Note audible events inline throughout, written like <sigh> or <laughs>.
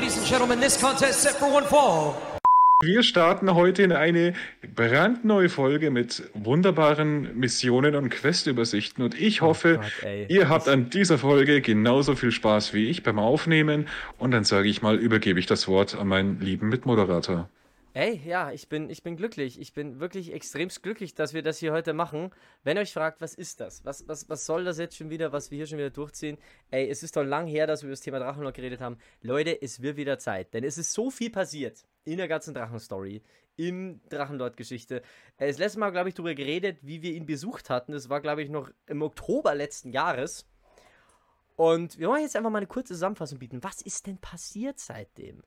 Ladies and gentlemen, this contest set for one fall. Wir starten heute in eine brandneue Folge mit wunderbaren Missionen und Questübersichten und ich hoffe, Oh Gott, ihr habt an dieser Folge genauso viel Spaß wie ich beim Aufnehmen und dann sage ich mal, übergebe ich das Wort an meinen lieben Mitmoderator. Ey, ja, ich bin, ich bin glücklich. Ich bin wirklich extremst glücklich, dass wir das hier heute machen. Wenn ihr euch fragt, was ist das? Was, was, was soll das jetzt schon wieder, was wir hier schon wieder durchziehen? Ey, es ist doch lang her, dass wir über das Thema Drachenlord geredet haben. Leute, es wird wieder Zeit. Denn es ist so viel passiert in der ganzen Drachenstory, in Drachenlord-Geschichte. Äh, Das letzte Mal, glaube ich, darüber geredet, wie wir ihn besucht hatten. Das war, glaube ich, noch im Oktober letzten Jahres. Und wir wollen jetzt einfach mal eine kurze Zusammenfassung bieten. Was ist denn passiert seitdem?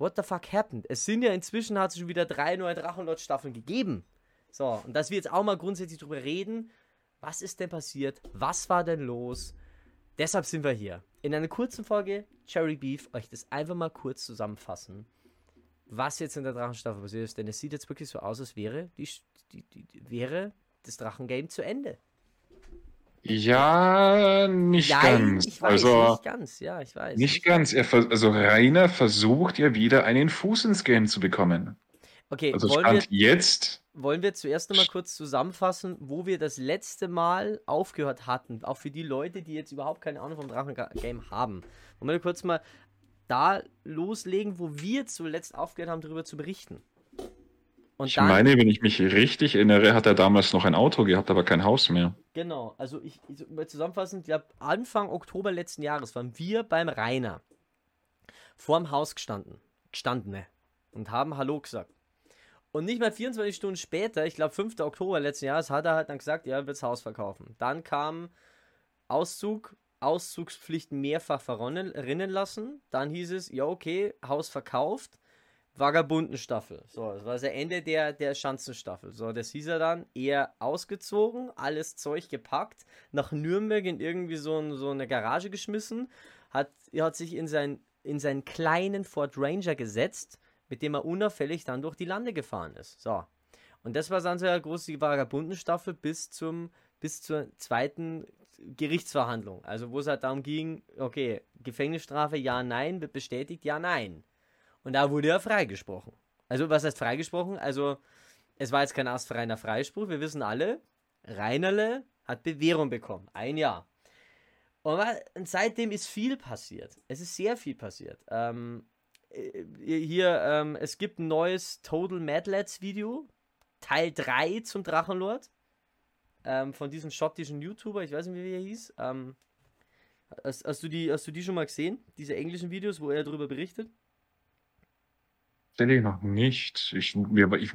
What the fuck happened? Es sind ja inzwischen hat es schon wieder drei neue Drachenlord-Staffeln gegeben. So, und dass wir jetzt auch mal grundsätzlich drüber reden, was ist denn passiert? Was war denn los? Deshalb sind wir hier. In einer kurzen Folge Cherry Beef euch das einfach mal kurz zusammenfassen, was jetzt in der Drachenstaffel passiert ist. Denn es sieht jetzt wirklich so aus, als wäre, die, die, die, wäre das Drachengame zu Ende. Ja, nicht ganz. ich weiß, also nicht ganz. Ja, ich weiß. nicht ganz. Er, also Rainer versucht ja wieder einen Fuß ins Game zu bekommen. Okay, Also wollen wir, Stand jetzt. Wollen wir zuerst nochmal kurz zusammenfassen, wo wir das letzte Mal aufgehört hatten? Auch für die Leute, die jetzt überhaupt keine Ahnung vom Drachen-Game haben. Wollen wir kurz mal da loslegen, wo wir zuletzt aufgehört haben, darüber zu berichten? Und Ich meine, wenn ich mich richtig erinnere, hat er damals noch ein Auto gehabt, aber kein Haus mehr. Genau, also ich, ich zusammenfassend, ich Anfang Oktober letzten Jahres waren wir beim Rainer vorm Haus gestanden, gestandene und haben Hallo gesagt. Und nicht mal 24 Stunden später, ich glaube 5. Oktober letzten Jahres, hat er halt dann gesagt, ja, er wird das Haus verkaufen. Dann kam Auszug, Auszugspflicht mehrfach verronnen, rinnen lassen. Dann hieß es, ja, okay, Haus verkauft. Vagabundenstaffel. So, das war das Ende der, der Schanzenstaffel. So, das hieß er dann, eher ausgezogen, alles Zeug gepackt, nach Nürnberg in irgendwie so, ein, so eine Garage geschmissen, hat, er hat sich in, sein, in seinen kleinen Ford Ranger gesetzt, mit dem er unauffällig dann durch die Lande gefahren ist. So. Und das war dann so eine große Vagabundenstaffel bis zum, bis zur zweiten Gerichtsverhandlung. Also wo es halt darum ging, okay, Gefängnisstrafe ja, nein, wird bestätigt, ja, nein. Und da wurde er freigesprochen. Also, was heißt freigesprochen? Also, es war jetzt kein astreiner Freispruch. Wir wissen alle, Reinerle hat Bewährung bekommen. Ein Jahr. Und, seitdem ist viel passiert. Es ist sehr viel passiert. Ähm, äh, hier, ähm, es gibt ein neues Total Mad Lads Video. Teil 3 zum Drachenlord. Ähm, von diesem schottischen YouTuber, ich weiß nicht, wie er hieß. Ähm, hast, hast, du die, hast du die schon mal gesehen? Diese englischen Videos, wo er darüber berichtet? Stelle ich noch nicht. Ich, mir, ich,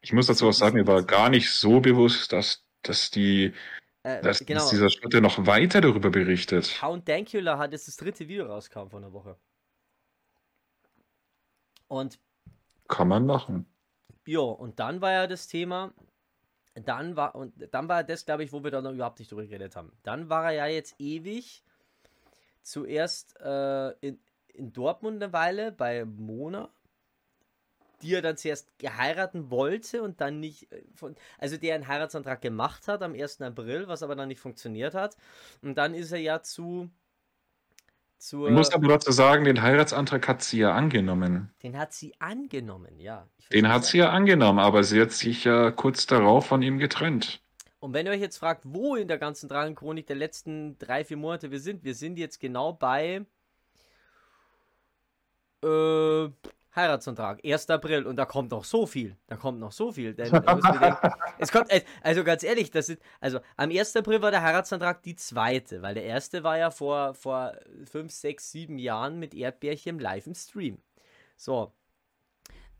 ich muss dazu auch sagen, mir war gar nicht so bewusst, dass, dass, die, Äh, dass, genau. dass dieser Schotte noch weiter darüber berichtet. Count Dankula hat jetzt das dritte Video rauskam von der Woche. Und Kann man machen. ja, und dann war ja das Thema, dann war, und dann war das, glaube ich, wo wir dann noch überhaupt nicht drüber geredet haben. Dann war er ja jetzt ewig zuerst äh, in, in Dortmund eine Weile bei Mona, die er dann zuerst geheiraten wollte und dann nicht, äh, von, also der einen Heiratsantrag gemacht hat am 1. April, was aber dann nicht funktioniert hat. Und dann ist er ja zu zur, Ich muss aber dazu sagen, den Heiratsantrag hat sie ja angenommen. Den hat sie angenommen, ja. Den hat sie ja angenommen, aber sie hat sich ja kurz darauf von ihm getrennt. Und wenn ihr euch jetzt fragt, wo in der ganzen Drachenchronik der letzten drei, vier Monate wir sind, wir sind jetzt genau bei äh, Heiratsantrag, 1. April. Und da kommt noch so viel. Da kommt noch so viel. Denn, müsst bedenken, <laughs> es kommt, äh, also ganz ehrlich, das ist, also am 1. April war der Heiratsantrag die zweite, weil der erste war ja vor, vor 5, 6, 7 Jahren mit Erdbärchen live im Stream. So.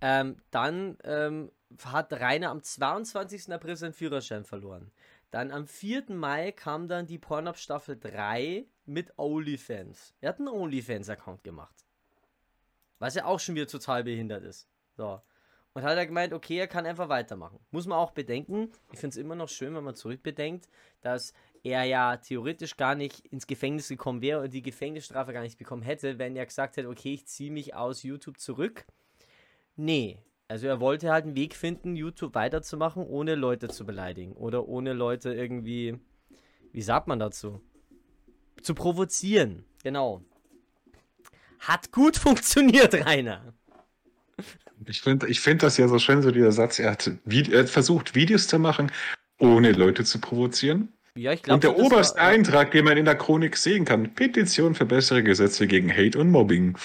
Ähm, dann ähm, hat Rainer am 22. April seinen Führerschein verloren. Dann am 4. Mai kam dann die Pornhub Staffel 3 mit OnlyFans. Er hat einen OnlyFans-Account gemacht. Was ja auch schon wieder total behindert ist. So. Und hat er gemeint, okay, er kann einfach weitermachen. Muss man auch bedenken, ich finde es immer noch schön, wenn man zurückbedenkt, dass er ja theoretisch gar nicht ins Gefängnis gekommen wäre und die Gefängnisstrafe gar nicht bekommen hätte, wenn er gesagt hätte, okay, ich ziehe mich aus YouTube zurück. Nee. Also er wollte halt einen Weg finden, YouTube weiterzumachen, ohne Leute zu beleidigen. Oder ohne Leute irgendwie, wie sagt man dazu? Zu provozieren. Genau. Hat gut funktioniert, Rainer. Ich finde ich find das ja so schön, so dieser Satz. Er hat, er hat versucht, Videos zu machen, ohne Leute zu provozieren. Ja, ich glaube. Und der oberste Eintrag, den man in der Chronik sehen kann, Petition für bessere Gesetze gegen Hate und Mobbing.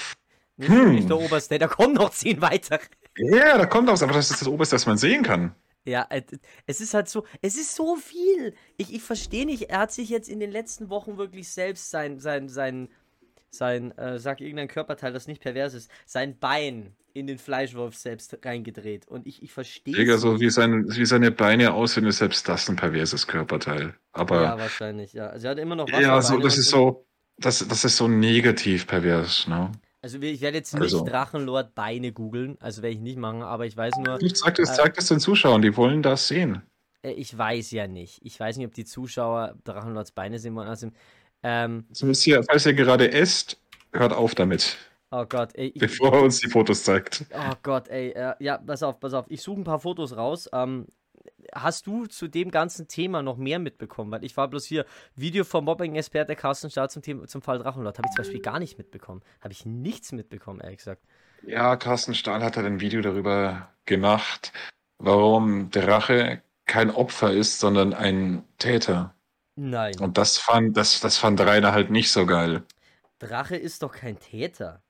Nee, Hm. nicht der oberste, da kommen noch zehn weitere. Ja, da kommt was, aber das ist das Oberste, das man sehen kann. Ja, es ist halt so, es ist so viel. Ich, ich verstehe nicht, er hat sich jetzt in den letzten Wochen wirklich selbst sein, sein, sein, sein, äh, sag irgendein Körperteil, das nicht pervers ist, sein Bein in den Fleischwolf selbst reingedreht. Und ich, ich verstehe Digga, so wie, sein, wie seine Beine aussehen, ist selbst das ein perverses Körperteil. Aber Ja, ja, wahrscheinlich, ja. Also er hat immer noch so, Wasserbeine das und- ist so, das, das ist so negativ pervers, ne? Also ich werde jetzt nicht Also. Drachenlord Beine googeln, also werde ich nicht machen, aber ich weiß nur, Ich zeig das, zeig das den Zuschauern, die wollen das sehen. äh, ich weiß ja nicht. Ich weiß nicht, ob die Zuschauer Drachenlords Beine sehen wollen. Also, ähm, So ist hier, falls ihr gerade esst, hört auf damit, oh Gott, ey, ich, bevor er uns die Fotos zeigt. Oh Gott, ey, äh, ja, pass auf, pass auf. Ich suche ein paar Fotos raus. Ähm, hast du zu dem ganzen Thema noch mehr mitbekommen? Weil ich war bloß hier, Video vom Mobbing-Experte Carsten Stahl zum, Thema, zum Fall Drachenlord. Habe ich zum Beispiel gar nicht mitbekommen. Habe ich nichts mitbekommen, ehrlich gesagt. Ja, Carsten Stahl hat halt ein Video darüber gemacht, warum Drache kein Opfer ist, sondern ein Täter. Nein. Und das fand, das, das fand Rainer halt nicht so geil. Drache ist doch kein Täter.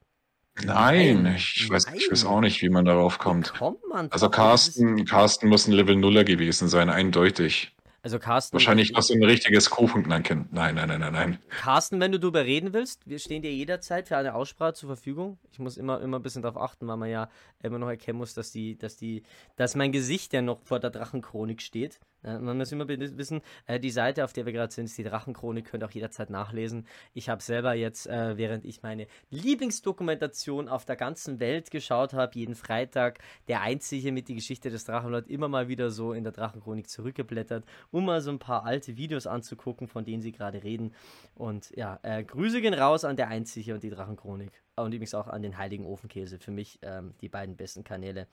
Nein, Nein, ich, weiß, ich weiß nein. auch nicht, wie man darauf kommt. kommt man Also Carsten, Carsten muss ein Level Nuller gewesen sein, eindeutig. Also Carsten, Wahrscheinlich noch so ein richtiges Kuchen. Nein, nein, nein, nein, nein, nein. Carsten, wenn du darüber reden willst, wir stehen dir jederzeit für eine Aussprache zur Verfügung. Ich muss immer, immer ein bisschen darauf achten, weil man ja immer noch erkennen muss, dass die, dass die, dass mein Gesicht ja noch vor der Drachenchronik steht. Ja, man muss immer wissen, äh, die Seite, auf der wir gerade sind, ist die Drachenchronik, könnt ihr auch jederzeit nachlesen. Ich habe selber jetzt, äh, während ich meine Lieblingsdokumentation auf der ganzen Welt geschaut habe, jeden Freitag, der einzige mit die Geschichte des Drachenlord, immer mal wieder so in der Drachenchronik zurückgeblättert, um mal so ein paar alte Videos anzugucken, von denen sie gerade reden. Und ja, äh, Grüße gehen raus an der Einzige und die Drachenchronik. Und übrigens auch an den Heiligen Ofenkäse. Für mich ähm, die beiden besten Kanäle.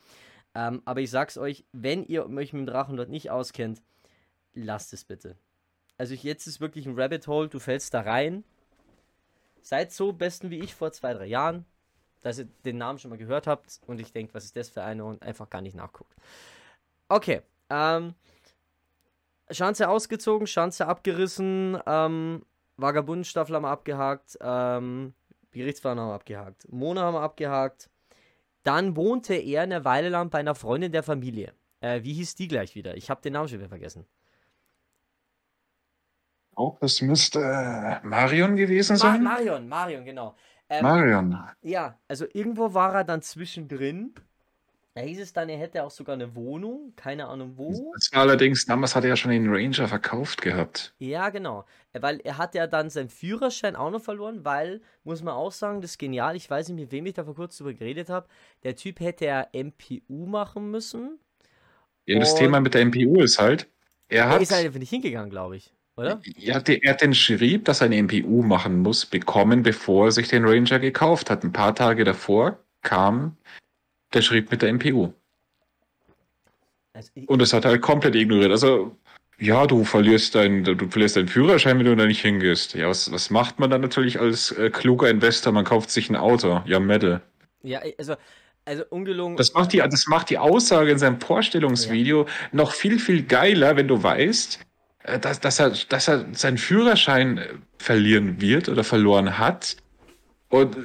Ähm, aber ich sag's euch, wenn ihr euch mit dem Drachenlord nicht auskennt, lasst es bitte. Also jetzt ist wirklich ein Rabbit Hole, du fällst da rein. Seid so besten wie ich vor zwei, drei Jahren, dass ihr den Namen schon mal gehört habt und ich denke, was ist das für eine und einfach gar nicht nachguckt. Okay, ähm, Schanze ausgezogen, Schanze abgerissen, ähm, Vagabundenstaffel haben wir abgehakt, ähm, Gerichtsverhandlung haben wir abgehakt, Mona haben wir abgehakt. Dann wohnte er eine Weile lang bei einer Freundin der Familie. Äh, wie hieß die gleich wieder? Ich habe den Namen schon wieder vergessen. Auch das müsste äh, Marion gewesen Ma sein? Marion, Marion, genau. Ähm, Marion. ja, also irgendwo war er dann zwischendrin. Da hieß es dann, er hätte auch sogar eine Wohnung, keine Ahnung wo. Das war allerdings, damals hat er ja schon den Ranger verkauft gehabt. Ja, genau. Äh, Weil er hat ja dann seinen Führerschein auch noch verloren, weil, muss man auch sagen, das ist genial. Ich weiß nicht, mit wem ich da vor kurzem drüber geredet habe. Der Typ hätte ja MPU machen müssen. Ja, das Thema mit der MPU ist halt, er Er hat, ist halt einfach nicht hingegangen, glaube ich. Oder? ja, der, er hat den Schrieb, dass er eine MPU machen muss, bekommen, bevor er sich den Ranger gekauft hat. Ein paar Tage davor kam der Schrieb mit der MPU. Also, Und das hat er halt komplett ignoriert. Also, ja, du verlierst deinen, du verlierst deinen Führerschein, wenn du da nicht hingehst. Ja, was, was macht man dann natürlich als äh, kluger Investor? Man kauft sich ein Auto. Ja, Medal. ja, also, also ungelogen. Das macht die, das macht die Aussage in seinem Vorstellungsvideo noch viel, viel geiler, wenn du weißt, äh, dass, dass, er, dass er seinen Führerschein äh, verlieren wird oder verloren hat. Und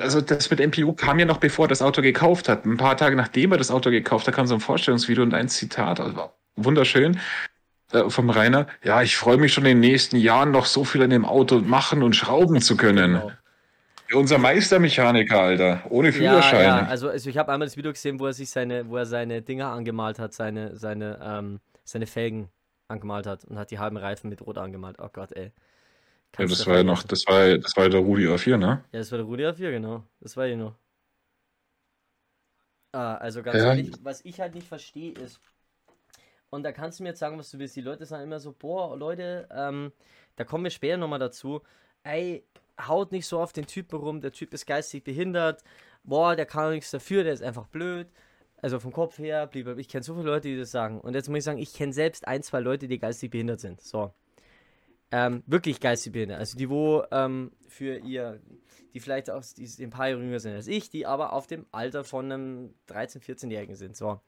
also das mit MPU kam ja noch bevor er das Auto gekauft hat. Ein paar Tage nachdem er das Auto gekauft hat, kam so ein Vorstellungsvideo und ein Zitat, also wunderschön, äh, vom Rainer. Ja, ich freue mich schon in den nächsten Jahren noch so viel an dem Auto machen und schrauben zu können. Genau. Unser Meistermechaniker, Alter, ohne Ja, Führerschein. ja, also, also ich habe einmal das Video gesehen, wo er sich seine, wo er seine Dinger angemalt hat, seine, seine, ähm, seine Felgen angemalt hat und hat die halben Reifen mit Rot angemalt. Oh Gott, ey. Ja, das war ja noch, das war, das war der Rudi A4, ne? Ja, das war der Rudi A4, genau. Das war ich noch. Ah, also ganz Ja. ehrlich, was ich halt nicht verstehe ist, und da kannst du mir jetzt sagen, was du willst. Die Leute sagen immer so, boah, Leute, ähm, da kommen wir später nochmal dazu. Ey, haut nicht so auf den Typen rum, der Typ ist geistig behindert. Boah, der kann nichts dafür, der ist einfach blöd. Also vom Kopf her, blieb, ich kenne so viele Leute, die das sagen. Und jetzt muss ich sagen, ich kenne selbst ein, zwei Leute, die geistig behindert sind. So. Ähm, wirklich geistig behindert. Also die, wo ähm, für ihr, die vielleicht auch die ein paar Jahre jünger sind als ich, die aber auf dem Alter von einem 13-, 14-Jährigen sind. So.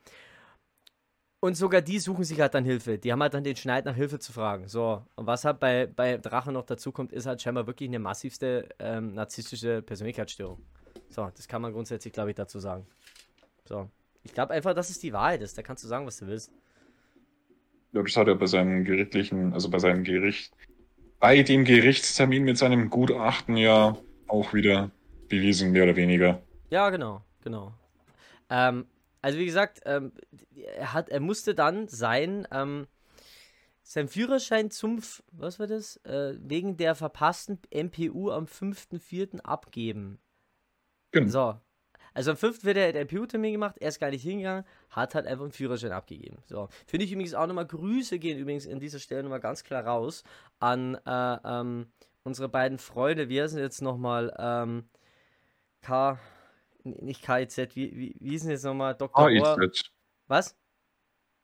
Und sogar die suchen sich halt dann Hilfe. Die haben halt dann den Schneid nach Hilfe zu fragen. So. Und was halt bei, bei Drachen noch dazu kommt, ist halt scheinbar wirklich eine massivste ähm, narzisstische Persönlichkeitsstörung. So, das kann man grundsätzlich, glaube ich, dazu sagen. So. Ich glaube einfach, dass es die Wahrheit ist. Da kannst du sagen, was du willst. Ja, das hat er bei seinem gerichtlichen, also bei seinem Gericht, bei dem Gerichtstermin mit seinem Gutachten ja auch wieder bewiesen, mehr oder weniger. Ja, genau, genau. Ähm, also wie gesagt, ähm, er, hat, er musste dann sein, ähm, sein Führerschein zum, was war das, äh, wegen der verpassten MPU am 5.4. abgeben. Genau. So. Also am 5. wird er der MPU-Termin gemacht, er ist gar nicht hingegangen, hat halt einfach einen Führerschein abgegeben. So. Finde ich übrigens auch nochmal, Grüße gehen übrigens an dieser Stelle nochmal ganz klar raus an äh, ähm, unsere beiden Freunde. Wir sind jetzt nochmal ähm, K, nicht KIZ, wie, wie, wie ist denn jetzt nochmal Dr. HIZ. Was?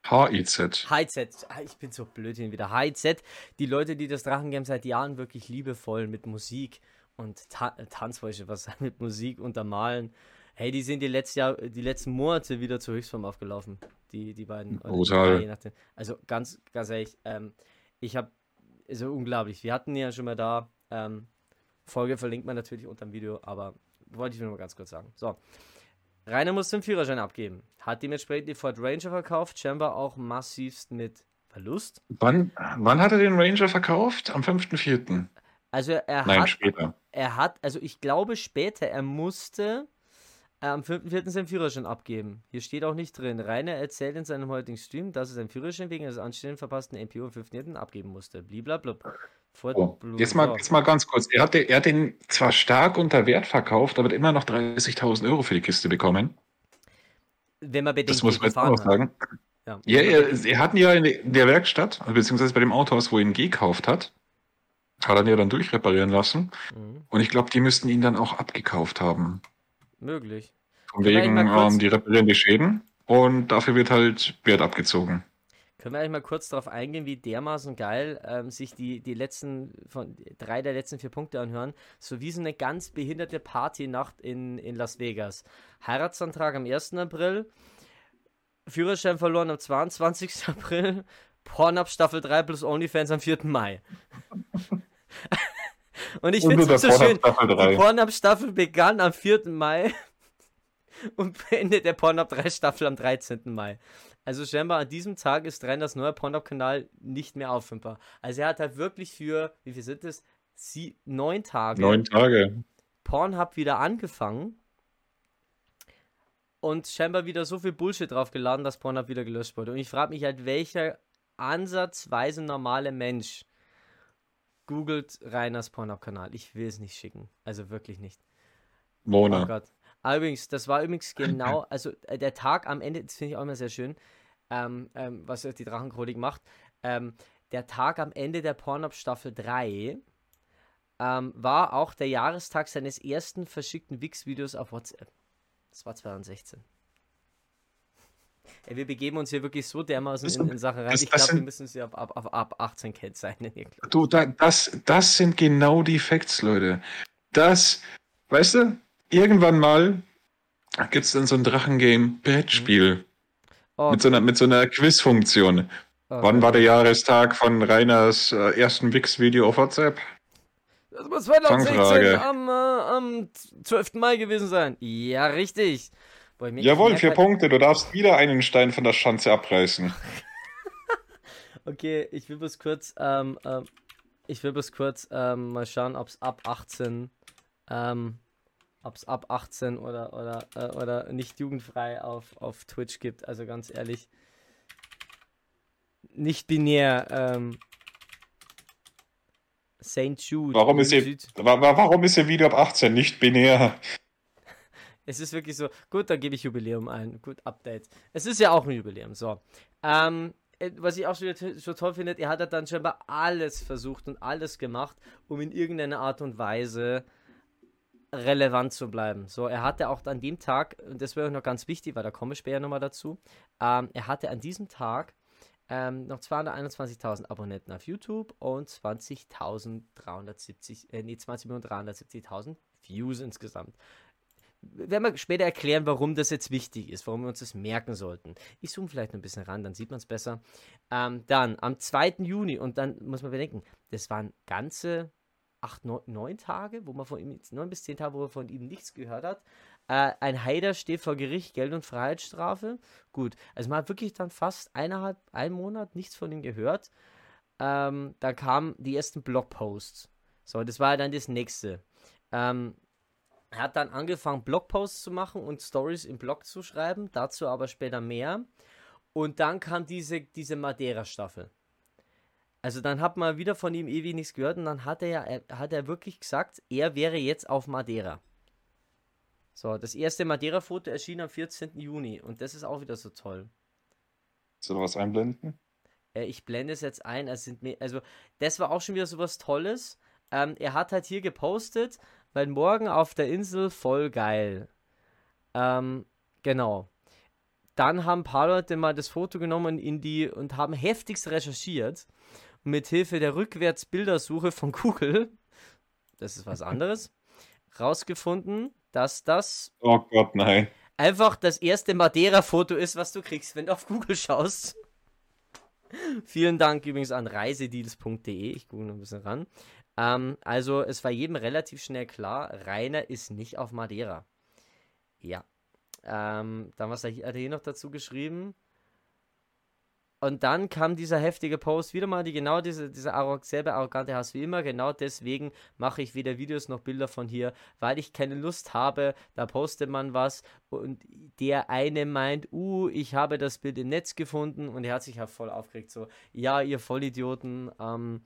HIZ. HZ. Ah, Ich bin so blöd hin wieder. HZ. Die Leute, die das Drachengame seit Jahren wirklich liebevoll mit Musik und Ta Tanz, wollte ich was <laughs> mit Musik untermalen. Hey, die sind die, letztes Jahr, die letzten Monate wieder zur Höchstform aufgelaufen. Die, die beiden. Oder die Brutal. drei. Also ganz, ganz ehrlich, ähm, ich habe, also unglaublich. Wir hatten ja schon mal da, ähm, Folge verlinkt man natürlich unter dem Video, aber wollte ich nur mal ganz kurz sagen. So. Rainer musste den Führerschein abgeben. Hat dementsprechend die Ford Ranger verkauft, scheinbar auch massivst mit Verlust. Wann, wann hat er den Ranger verkauft? Am 5.4. Also er Nein, hat, später. er hat, also ich glaube später, er musste äh, am 5.4. seinen Führerschein abgeben. Hier steht auch nicht drin. Rainer erzählt in seinem heutigen Stream, dass er seinen Führerschein wegen eines anstehenden verpassten MPO am 5.4. abgeben musste. Bliblablub. Oh, jetzt, mal, jetzt mal ganz kurz. Er hat, den- er hat den zwar stark unter Wert verkauft, aber hat immer noch 30.000 Euro für die Kiste bekommen. Wenn man bedenkt, Das muss man jetzt auch sagen. Ja, Ja, er, er hat ihn ja in der Werkstatt, beziehungsweise bei dem Autohaus, wo er ihn gekauft hat, hat er ihn ja dann durchreparieren lassen. Mhm, Und ich glaube, die müssten ihn dann auch abgekauft haben. Möglich. Von wegen, ähm, die reparieren die Schäden und dafür wird halt Wert abgezogen. Können wir eigentlich mal kurz darauf eingehen, wie dermaßen geil ähm, sich die, die letzten von drei der letzten vier Punkte anhören. So wie so eine ganz behinderte Partynacht in, in Las Vegas. Heiratsantrag am 1. April, Führerschein verloren am 22. <laughs> April, Pornhub Staffel 3 plus OnlyFans am 4. Mai. Und ich finde es so schön. Pornhub Staffel 3. Die Pornhub-Staffel begann am 4. Mai <laughs> und beendet der Pornhub 3 Staffel am 13. Mai. Also scheinbar an diesem Tag ist Reiners neuer Pornhub-Kanal nicht mehr auffindbar. Also er hat halt wirklich für, wie viel sind das? Sie, neun Tage Neun Tage. Pornhub wieder angefangen und scheinbar wieder so viel Bullshit draufgeladen, dass Pornhub wieder gelöscht wurde. Und ich frage mich halt, welcher ansatzweise normale Mensch googelt Reiners Pornhub-Kanal. Ich will es nicht schicken. Also wirklich nicht. Oh Mona. Gott. Ah, übrigens, das war übrigens genau, also äh, der Tag am Ende, das finde ich auch immer sehr schön, ähm, ähm, was die Drachenchronik macht. Ähm, der Tag am Ende der Pornhub Staffel 3 ähm, war auch der Jahrestag seines ersten verschickten Wix-Videos auf WhatsApp. Das war 2016. Ey, wir begeben uns hier wirklich so dermaßen in, in Sachen rein. das- Ich glaube, wir müssen sie ab, ab, ab, ab 18 kennzeichnen. Du, da, das, das sind genau die Facts, Leute. Das, weißt du, irgendwann mal gibt es dann so ein Drachengame-Brettspiel Oh, mit, so einer, mit so einer Quiz-Funktion. oh, Wann war der Jahrestag von Reiners äh, ersten Wix-Video auf WhatsApp? Das muss 2016 Fangfrage. am, äh, am 12. Mai gewesen sein. Ja, richtig. Jawohl, vier Punkte. Du darfst wieder einen Stein von der Schanze abreißen. <laughs> Okay, ich will bloß kurz, ähm, ähm, ich will bloß kurz ähm, mal schauen, ob es ab 18, ähm, ob es ab 18 oder oder äh, oder nicht jugendfrei auf, auf Twitch gibt. Also ganz ehrlich, nicht binär. Ähm, St. Jude. Warum ist, ihr, warum ist Ihr Video ab 18 nicht binär? Es ist wirklich so, gut, dann gebe ich Jubiläum ein. Gut, Update. Es ist ja auch ein Jubiläum, so. Ähm, äh, was ich auch schon, so toll finde, er hat halt dann scheinbar alles versucht und alles gemacht, um in irgendeiner Art und Weise relevant zu bleiben. So, er hatte auch an dem Tag, und das wäre noch ganz wichtig, weil da komme ich später nochmal dazu, ähm, er hatte an diesem Tag ähm, noch 221.000 Abonnenten auf YouTube und 20.370, äh, nee, 20.370.000 Views insgesamt. Werden wir später erklären, warum das jetzt wichtig ist, warum wir uns das merken sollten. Ich zoome vielleicht ein bisschen ran, dann sieht man es besser. Ähm, dann am 2. Juni, und dann muss man bedenken, das waren ganze acht, neun, neun Tage, wo man von ihm, neun bis zehn Tage, wo man von ihm nichts gehört hat. Äh, ein Heider steht vor Gericht, Geld- und Freiheitsstrafe. Gut, also man hat wirklich dann fast eineinhalb, einen Monat nichts von ihm gehört. Ähm, da kamen die ersten Blogposts. So, das war dann das nächste. Ähm, er hat dann angefangen, Blogposts zu machen und Stories im Blog zu schreiben, dazu aber später mehr. Und dann kam diese, diese Madeira-Staffel. Also dann hat man wieder von ihm ewig nichts gehört und dann hat er ja, hat er wirklich gesagt, er wäre jetzt auf Madeira. So, das erste Madeira-Foto erschien am 14. Juni und das ist auch wieder so toll. Soll was einblenden? Äh, ich blende es jetzt ein. Also, also, das war auch schon wieder so was Tolles. Ähm, er hat halt hier gepostet, weil morgen auf der Insel voll geil. Ähm, genau. Dann haben ein paar Leute mal das Foto genommen in die und haben heftigst recherchiert. mit Hilfe der Rückwärtsbildersuche von Google, das ist was <laughs> anderes, rausgefunden, dass das Oh Gott, nein. einfach das erste Madeira-Foto ist, was du kriegst, wenn du auf Google schaust. Vielen Dank übrigens an reisedeals.de. Ich gucke noch ein bisschen ran. Ähm, also, es war jedem relativ schnell klar, Rainer ist nicht auf Madeira. Ja. Ähm, dann was hat er hier noch dazu geschrieben? Und dann kam dieser heftige Post, wieder mal die genau diese, diese arrog selbe arrogante Hass wie immer. Genau deswegen mache ich weder Videos noch Bilder von hier, weil ich keine Lust habe. Da postet man was und der eine meint, uh, ich habe das Bild im Netz gefunden und er hat sich ja voll aufgeregt. So, ja, ihr Vollidioten, ähm,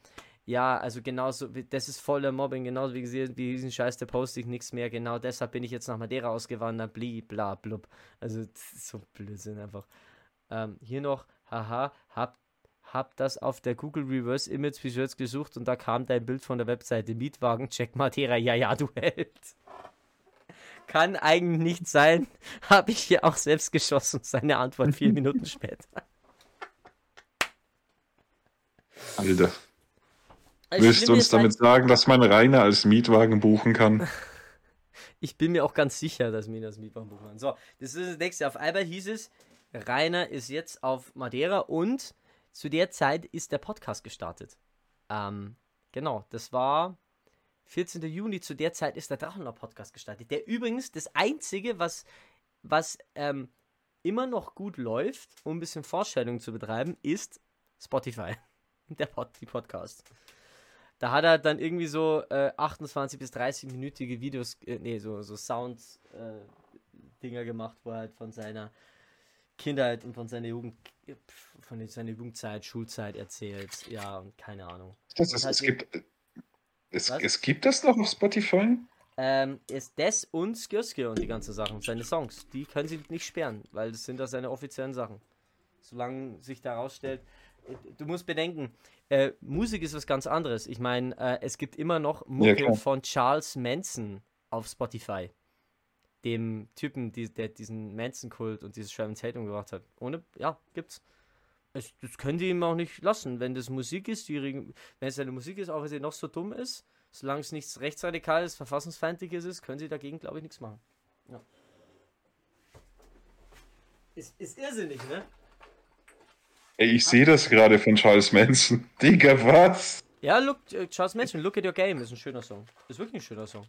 ja, also genauso, das ist voller Mobbing, genauso wie gesehen, wie diesen Scheiß, der poste ich nichts mehr, genau deshalb bin ich jetzt nach Madeira ausgewandert, bli, bla, blub. Also, so Blödsinn einfach. Ähm, hier noch, haha, hab, hab das auf der Google Reverse Image Visuals gesucht und da kam dein Bild von der Webseite Mietwagen, check Madeira, ja, ja, du Held. Kann eigentlich nicht sein, <laughs> habe ich hier auch selbst geschossen, seine Antwort vier <laughs> Minuten später. Alter. Das Willst du uns ist halt- damit sagen, dass man Rainer als Mietwagen buchen kann? <laughs> Ich bin mir auch ganz sicher, dass mir das Mietwagen buchen kann. So, das ist das nächste. Auf einmal hieß es, Rainer ist jetzt auf Madeira und zu der Zeit ist der Podcast gestartet. Ähm, genau, das war 14. Juni. Zu der Zeit ist der Drachenlord Podcast gestartet. Der übrigens das einzige, was, was ähm, immer noch gut läuft, um ein bisschen Vorstellung zu betreiben, ist Spotify. <laughs> Der Pod, die Podcast. Da hat er dann irgendwie so äh, 28 bis 30 minütige Videos, äh, nee, so, so Sound-Dinger gemacht, wo er halt von seiner Kindheit und von seiner Jugend, von seiner Jugendzeit, Schulzeit erzählt. Ja, und keine Ahnung. Das ist, es, gibt, es, es gibt das noch auf Spotify? Ähm, ist das und Skirske und die ganzen Sachen, seine Songs, die können sie nicht sperren, weil das sind da seine offiziellen Sachen. Solange sich da rausstellt, äh, du musst bedenken, äh, Musik ist was ganz anderes. Ich meine, äh, es gibt immer noch Mucke klar. von Charles Manson auf Spotify. Dem Typen, die, der diesen Manson-Kult und dieses Sharon Tate umgebracht hat. Ohne, ja, gibt's. Es, das können die ihm auch nicht lassen. Wenn das Musik ist, die, wenn es eine Musik ist, auch wenn sie noch so dumm ist, solange es nichts rechtsradikales, verfassungsfeindliches ist, können sie dagegen, glaube ich, nichts machen. Ja. Ist, ist irrsinnig, ne? Ey, ich sehe das gerade von Charles Manson. <laughs> Digga, was? Ja, look, äh, Charles Manson, Look at Your Game ist ein schöner Song. Ist wirklich ein schöner Song.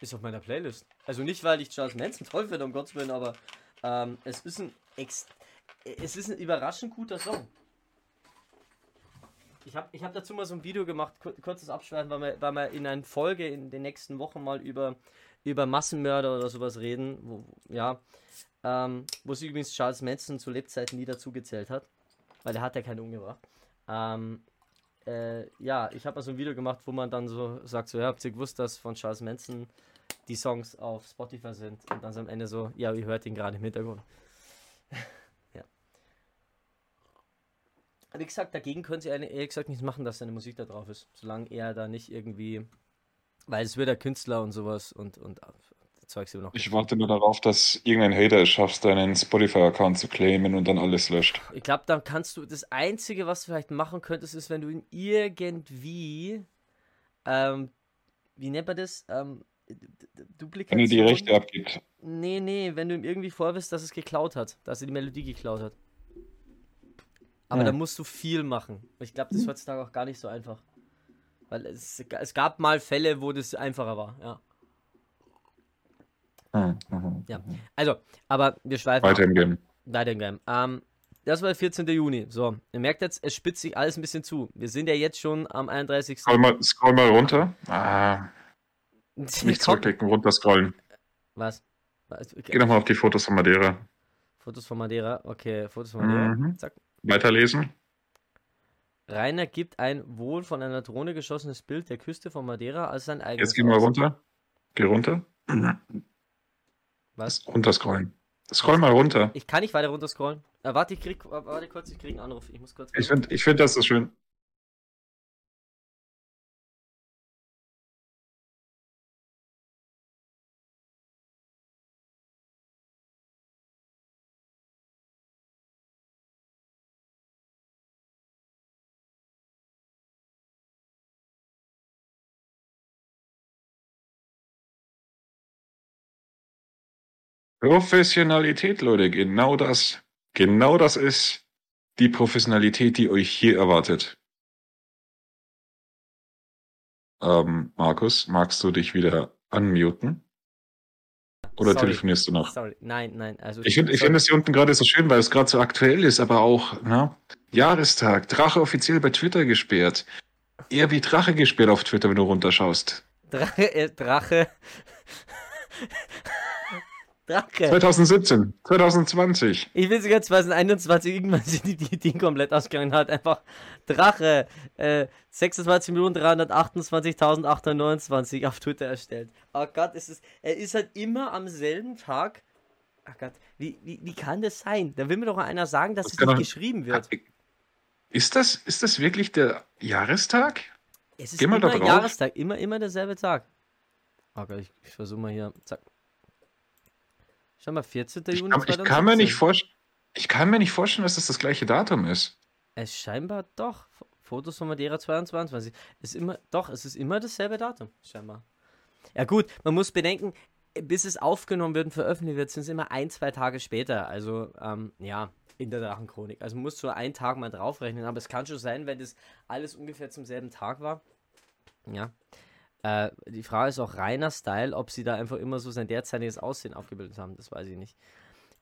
Ist auf meiner Playlist. Also nicht, weil ich Charles Manson toll finde, um Gottes Willen, aber ähm, es ist ein ex es ist ein überraschend guter Song. Ich habe ich hab dazu mal so ein Video gemacht, kur kurzes Abschweifen, weil wir, weil wir in einer Folge in den nächsten Wochen mal über, über Massenmörder oder sowas reden. Wo, ja, ähm, wo sich übrigens Charles Manson zu Lebzeiten nie dazu gezählt hat, weil er hat ja keinen umgebracht. Ähm, äh, ja, ich habe mal so ein Video gemacht, wo man dann so sagt, so, ja, habt ihr gewusst, dass von Charles Manson die Songs auf Spotify sind und dann so am Ende so, ja, ihr hört ihn gerade im Hintergrund. <laughs> ja. Wie gesagt, dagegen können sie ehrlich gesagt nichts machen, dass seine Musik da drauf ist, solange er da nicht irgendwie, weil es wird der Künstler und sowas und, und Zeugs immer noch. Ich warte nur darauf, dass irgendein Hater es schafft, deinen Spotify-Account zu claimen und dann alles löscht. Ich glaube, dann kannst du, das Einzige, was du vielleicht machen könntest, ist, wenn du ihn irgendwie, ähm, wie nennt man das, ähm, Duplikation. Wenn er die Rechte abgibt. Nee, nee, wenn du ihm irgendwie vorwirfst, dass es geklaut hat, dass er die Melodie geklaut hat. Aber ja. da musst du viel machen. Ich glaube, das ist heutzutage auch gar nicht so einfach. Weil es, es gab mal Fälle, wo das einfacher war, ja. Mhm, mhm, ja, mhm. also, aber wir schweifen. Weiter im Game. Weiter im Game. Ähm, das war der 14. Juni. So, ihr merkt jetzt, es spitzt sich alles ein bisschen zu. Wir sind ja jetzt schon am 31. Scroll mal, scroll mal runter. Ah. <laughs> Nicht zurückklicken, runter scrollen. Was? Was? Okay. Geh nochmal auf die Fotos von Madeira. Fotos von Madeira, okay, Fotos von Madeira. Mhm. Zack. Weiterlesen. Rainer gibt ein wohl von einer Drohne geschossenes Bild der Küste von Madeira als sein eigenes. Jetzt geh mal runter. Geh runter. <clears throat> Was? Runterscrollen. Scroll mal runter. Ich kann nicht weiter runterscrollen. Äh, warte, ich krieg, warte kurz, ich krieg einen Anruf. Ich muss kurz. Ich finde, ich find, das ist schön. Professionalität, Leute, genau das. Genau das ist die Professionalität, die euch hier erwartet. Ähm, Markus, magst du dich wieder unmuten? Oder sorry. telefonierst du noch? Sorry, nein, nein. Also ich finde ich find das hier unten gerade so schön, weil es gerade so aktuell ist, aber auch, na, Jahrestag, Drache offiziell bei Twitter gesperrt. Eher wie Drache gesperrt auf Twitter, wenn du runterschaust. Drache, äh, Drache. Drache. 2017, 2020. Ich will sogar 2021, irgendwann sind die Ideen komplett ausgegangen hat. Einfach Drache, äh, 26.328.829 auf Twitter erstellt. Oh Gott, ist es, er ist halt immer am selben Tag. Ach Gott, wie, wie, wie kann das sein? Da will mir doch einer sagen, dass das es nicht geschrieben wird. Ist das, ist das wirklich der Jahrestag? Es ist Geh immer Jahrestag, immer, immer derselbe Tag. Oh Gott, ich, ich versuche mal hier. Zack. Schau mal, 14. Ich Juni kann, ich kann, mir nicht ich kann mir nicht vorstellen, dass das das gleiche Datum ist. Es scheinbar doch. Fotos von Madeira 22. Ist immer, doch, es ist immer dasselbe Datum, scheinbar. Ja gut, man muss bedenken, bis es aufgenommen wird und veröffentlicht wird, sind es immer ein, zwei Tage später. Also, ähm, ja, in der Drachenchronik. Also man muss so einen Tag mal draufrechnen. Aber es kann schon sein, wenn das alles ungefähr zum selben Tag war. Ja. Äh, die Frage ist auch reiner Style, ob sie da einfach immer so sein derzeitiges Aussehen aufgebildet haben. Das weiß ich nicht.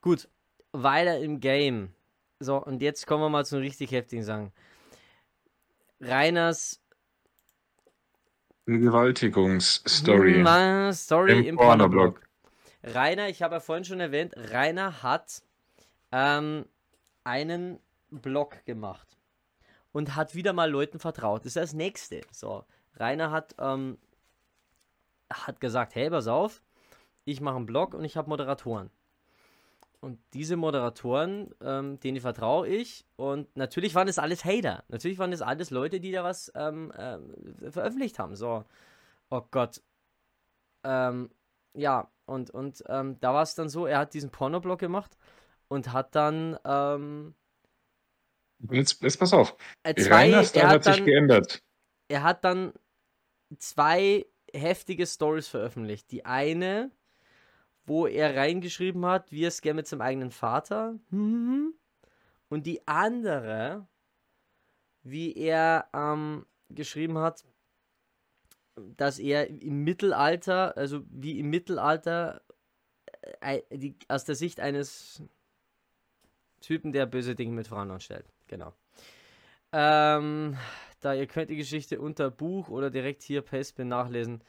Gut, weiter im Game. So, und jetzt kommen wir mal zu einem richtig heftigen Sagen. Reiners Vergewaltigungsstory. Hm, Story im, im Pornoblog. Rainer, ich habe ja vorhin schon erwähnt, Rainer hat ähm, einen Blog gemacht und hat wieder mal Leuten vertraut. Das ist das nächste. So, Rainer hat ähm, hat gesagt, hey, pass auf, ich mache einen Blog und ich habe Moderatoren. Und diese Moderatoren, ähm, denen vertraue ich. Und natürlich waren das alles Hater. Natürlich waren das alles Leute, die da was ähm, äh, veröffentlicht haben. So, oh Gott. Ähm, ja, und, und ähm, da war es dann so, er hat diesen Pornoblog gemacht und hat dann. Ähm, jetzt, jetzt pass auf. Äh, zwei, er hat, hat sich geändert. Er hat dann zwei heftige Stories veröffentlicht. Die eine, wo er reingeschrieben hat, wie er es gerne mit seinem eigenen Vater. Und die andere, wie er ähm, geschrieben hat, dass er im Mittelalter, also wie im Mittelalter, äh, die, aus der Sicht eines Typen, der böse Dinge mit Frauen anstellt. Genau. Ähm, da ihr könnt die Geschichte unter Buch oder direkt hier Pastebin nachlesen.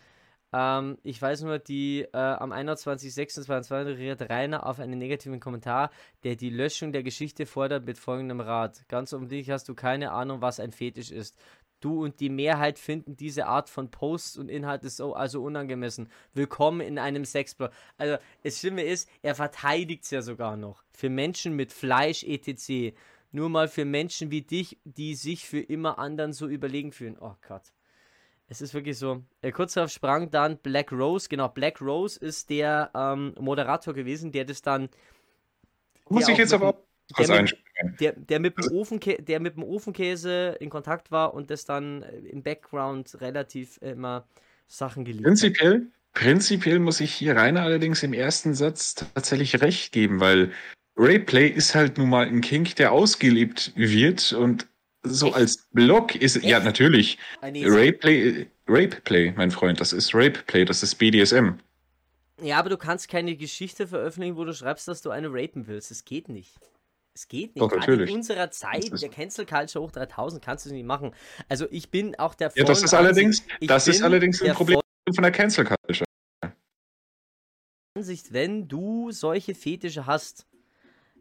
Ähm, ich weiß nur, die äh, am 21.06.22 reagiert Rainer auf einen negativen Kommentar, der die Löschung der Geschichte fordert mit folgendem Rat. Ganz offensichtlich hast du keine Ahnung, was ein Fetisch ist. Du und die Mehrheit finden diese Art von Posts und Inhalte so also unangemessen. Willkommen in einem Sexblog. Also, das Schlimme ist, er verteidigt es ja sogar noch. Für Menschen mit Fleisch etc. Nur mal für Menschen wie dich, die sich für immer anderen so überlegen fühlen. Oh Gott. Es ist wirklich so. Äh, kurz darauf sprang dann Black Rose. Genau, Black Rose ist der ähm, Moderator gewesen, der das dann. Muss ich jetzt aber mit auch kurz der mit-. Der, der, mit dem Ofenkä der mit dem Ofenkäse in Kontakt war und das dann äh, im Background relativ äh, immer Sachen geliefert hat. Prinzipiell, prinzipiell muss ich hier Rainer allerdings im ersten Satz tatsächlich recht geben, weil Rayplay ist halt nun mal ein Kink, der ausgelebt wird und so Echt? als Blog ist ja Echt? natürlich Ah, nee, Rapeplay, Rapeplay, mein Freund, das ist Rapeplay, das ist BDSM. Ja, aber du kannst keine Geschichte veröffentlichen, wo du schreibst, dass du eine rapen willst. Es geht nicht. Es geht nicht. Doch, natürlich. In unserer Zeit, der Cancel Culture hoch 3000, kannst du es nicht machen. Also ich bin auch der Ja, das ist allerdings, das ist allerdings ein Problem von der Cancel Culture. Ansicht, wenn du solche Fetische hast,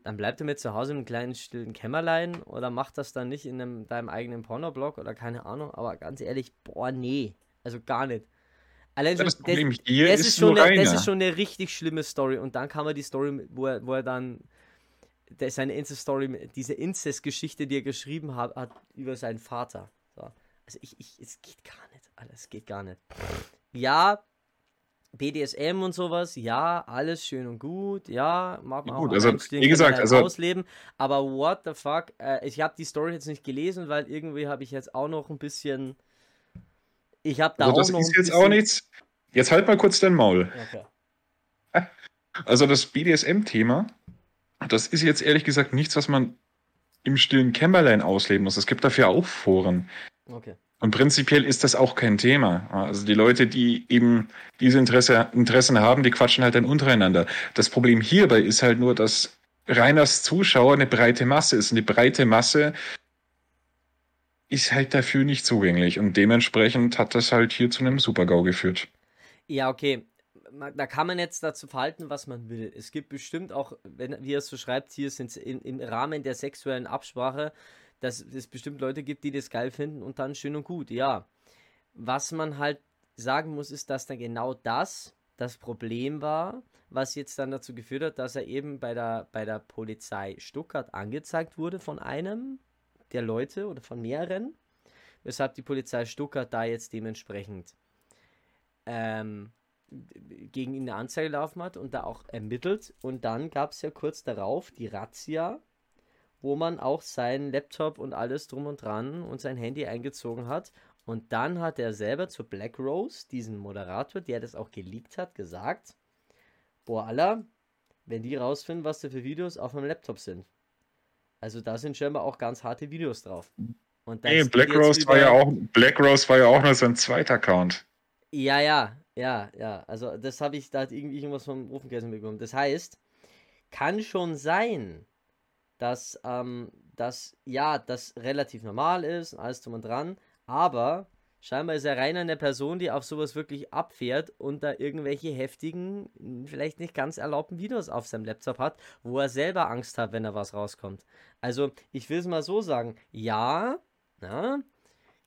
dann bleib damit zu Hause im kleinen stillen Kämmerlein oder mach das dann nicht in einem, deinem eigenen Pornoblog oder keine Ahnung. Aber ganz ehrlich, boah, nee. Also gar nicht. Allein schon, das hier das ist, schon eine, das ist schon eine richtig schlimme Story. Und dann kam er die Story, wo er, wo er dann seine Insta-Story, diese Inzest-Geschichte, die er geschrieben hat, hat über seinen Vater. So. Also ich, ich, es geht gar nicht, alles, es geht gar nicht. Ja, BDSM und sowas, ja, alles schön und gut, ja, mag man Gut, auch also, wie gesagt, können, also- ausleben, aber what the fuck, äh, ich habe die Story jetzt nicht gelesen, weil irgendwie habe ich jetzt auch noch ein bisschen, ich habe da Also auch das noch ist ein jetzt bisschen, auch nichts. Jetzt halt mal kurz dein Maul. Okay. <laughs> Also das BDSM-Thema, das ist jetzt ehrlich gesagt nichts, was man im stillen Kämmerlein ausleben muss. Es gibt dafür auch Foren. Okay. Und prinzipiell ist das auch kein Thema. Also die Leute, die eben diese Interesse, Interessen haben, die quatschen halt dann untereinander. Das Problem hierbei ist halt nur, dass Reiners Zuschauer eine breite Masse ist. Und die breite Masse ist halt dafür nicht zugänglich. Und dementsprechend hat das halt hier zu einem Super-GAU geführt. Ja, okay. Da kann man jetzt dazu verhalten, was man will. Es gibt bestimmt auch, wenn, wie er es so schreibt, hier sind in, im Rahmen der sexuellen Absprache, dass es bestimmt Leute gibt, die das geil finden und dann schön und gut, ja. Was man halt sagen muss, ist, dass dann genau das das Problem war, was jetzt dann dazu geführt hat, dass er eben bei der, bei der Polizei Stuttgart angezeigt wurde von einem der Leute oder von mehreren, weshalb die Polizei Stuttgart da jetzt dementsprechend ähm, gegen ihn eine Anzeige laufen hat und da auch ermittelt. Und dann gab es ja kurz darauf die Razzia, wo man auch seinen Laptop und alles drum und dran und sein Handy eingezogen hat. Und dann hat er selber zu Black Rose, diesen Moderator, der das auch geleakt hat, gesagt: Boah, Allah, wenn die rausfinden, was da für Videos auf meinem Laptop sind. Also da sind scheinbar auch ganz harte Videos drauf. Und geht Black Rose war ja auch, Black Rose war ja auch nur sein zweiter Account. Ja, ja, ja, ja. Also das habe ich, da hat irgendwie irgendwas vom Ofenkäse mitbekommen. Das heißt, kann schon sein, dass ähm, das, ja, das relativ normal ist, alles drum und dran, aber scheinbar ist er rein eine Person, die auf sowas wirklich abfährt und da irgendwelche heftigen, vielleicht nicht ganz erlaubten Videos auf seinem Laptop hat, wo er selber Angst hat, wenn da was rauskommt. Also, ich will es mal so sagen, ja, na,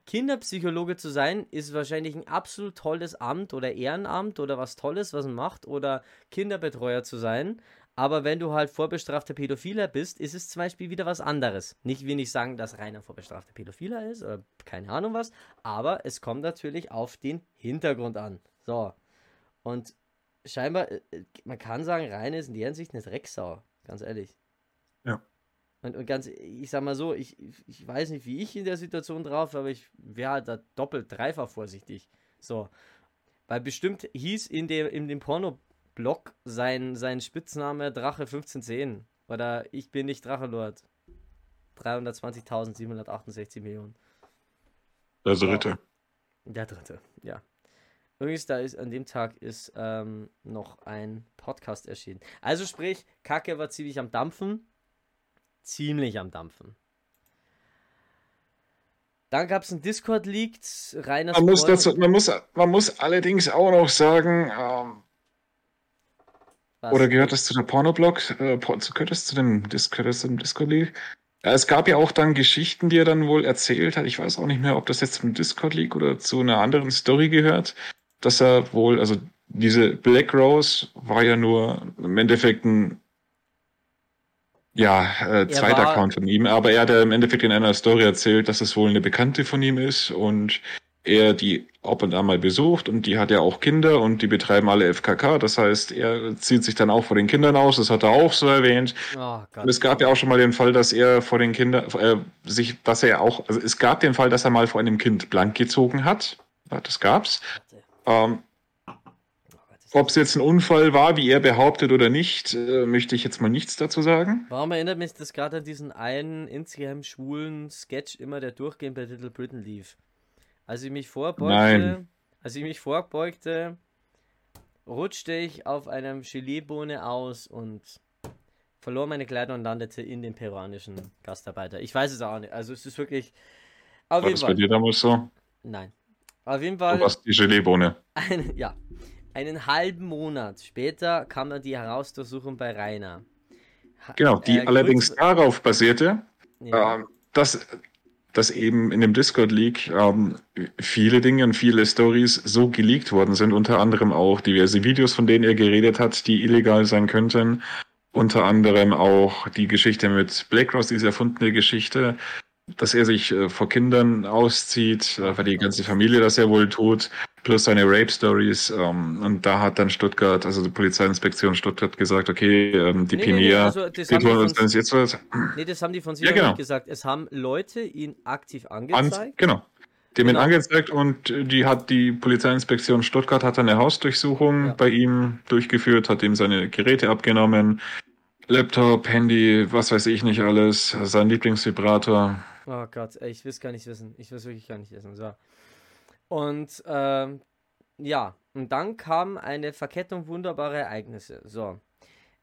Kinderpsychologe zu sein, ist wahrscheinlich ein absolut tolles Amt oder Ehrenamt oder was Tolles, was man macht, oder Kinderbetreuer zu sein. Aber wenn du halt vorbestrafter Pädophiler bist, ist es zum Beispiel wieder was anderes. Nicht will ich sagen, dass Rainer vorbestrafter Pädophiler ist oder keine Ahnung was, aber es kommt natürlich auf den Hintergrund an. So. Und scheinbar, äh, äh, man kann sagen, Rainer ist in der Hinsicht eine Drecksau. Ganz ehrlich. Ja. Und, und ganz, ich sag mal so, ich, ich weiß nicht, wie ich in der Situation drauf, aber ich wäre halt da doppelt, dreifach vorsichtig. So. Weil bestimmt hieß in dem, in dem Porno-Blog sein, sein Spitzname Drache 1510. Oder ich bin nicht Drachelord. 320.768 Millionen. Der dritte. Der dritte, ja. Übrigens, da ist an dem Tag ist ähm, noch ein Podcast erschienen. Also sprich, Kacke war ziemlich am Dampfen. Ziemlich am Dampfen. Dann gab es ein Discord-Leak. Reiners Man muss, dazu, man, muss, man muss allerdings auch noch sagen, ähm, Was? oder gehört das zu der Pornoblog? Äh, gehört das zu dem, Dis- gehört das zum Discord-Leak? Ja, es gab ja auch dann Geschichten, die er dann wohl erzählt hat. Ich weiß auch nicht mehr, ob das jetzt zum Discord-Leak oder zu einer anderen Story gehört, dass er wohl, also diese Black Rose war ja nur im Endeffekt ein ja, äh, zweiter Account von ihm, aber er hat ja im Endeffekt in einer Story erzählt, dass es wohl eine Bekannte von ihm ist und er die ab und an mal besucht und die hat ja auch Kinder und die betreiben alle FKK. Das heißt, er zieht sich dann auch vor den Kindern aus. Das hat er auch so erwähnt. Oh und es gab ja auch schon mal den Fall, dass er vor den Kindern äh, sich, dass er auch, also es gab den Fall, dass er mal vor einem Kind blank gezogen hat. Das gab's. Ähm, ob es jetzt ein Unfall war, wie er behauptet oder nicht, äh, möchte ich jetzt mal nichts dazu sagen. Warum erinnert mich das gerade an diesen einen insgeheim schwulen Sketch immer, der durchgehend bei Little Britain lief? Als ich mich vorbeugte, Nein. als ich mich vorbeugte, rutschte ich auf einem Gelee-Bohne aus und verlor meine Kleider und landete in den peruanischen Gastarbeiter. Ich weiß es auch nicht. Also es ist wirklich. Auf War das Fall. bei dir damals so? Nein. Auf jeden Fall. Du warst die Gelee-Bohne. ja. Einen halben Monat später kam dann die Herausdurchsuchung bei Rainer. Genau, die äh, allerdings darauf basierte, ja. äh, dass, dass eben in dem Discord-Leak ähm, viele Dinge und viele Stories so geleakt worden sind, unter anderem auch diverse Videos, von denen er geredet hat, die illegal sein könnten. Unter anderem auch die Geschichte mit Black Ross, diese erfundene Geschichte, dass er sich äh, vor Kindern auszieht, äh, weil die ganze Familie das ja wohl tut plus seine Rape-Stories. Ähm, und da hat dann Stuttgart, also die Polizeiinspektion Stuttgart gesagt, okay, ähm, die nee, Pinea, nee, nee, also das wir tun uns jetzt was. Nee, das haben die von sich ja, genau. nicht gesagt. Es haben Leute ihn aktiv angezeigt. An, genau. Die haben genau. ihn angezeigt und die hat die Polizeiinspektion Stuttgart hat eine Hausdurchsuchung ja. bei ihm durchgeführt, hat ihm seine Geräte abgenommen. Laptop, Handy, was weiß ich nicht alles, sein Lieblingsvibrator. Oh Gott, ey, ich will es gar nicht wissen. Ich will es wirklich gar nicht wissen. So. Und ähm, ja, und dann kam eine Verkettung wunderbarer Ereignisse. So.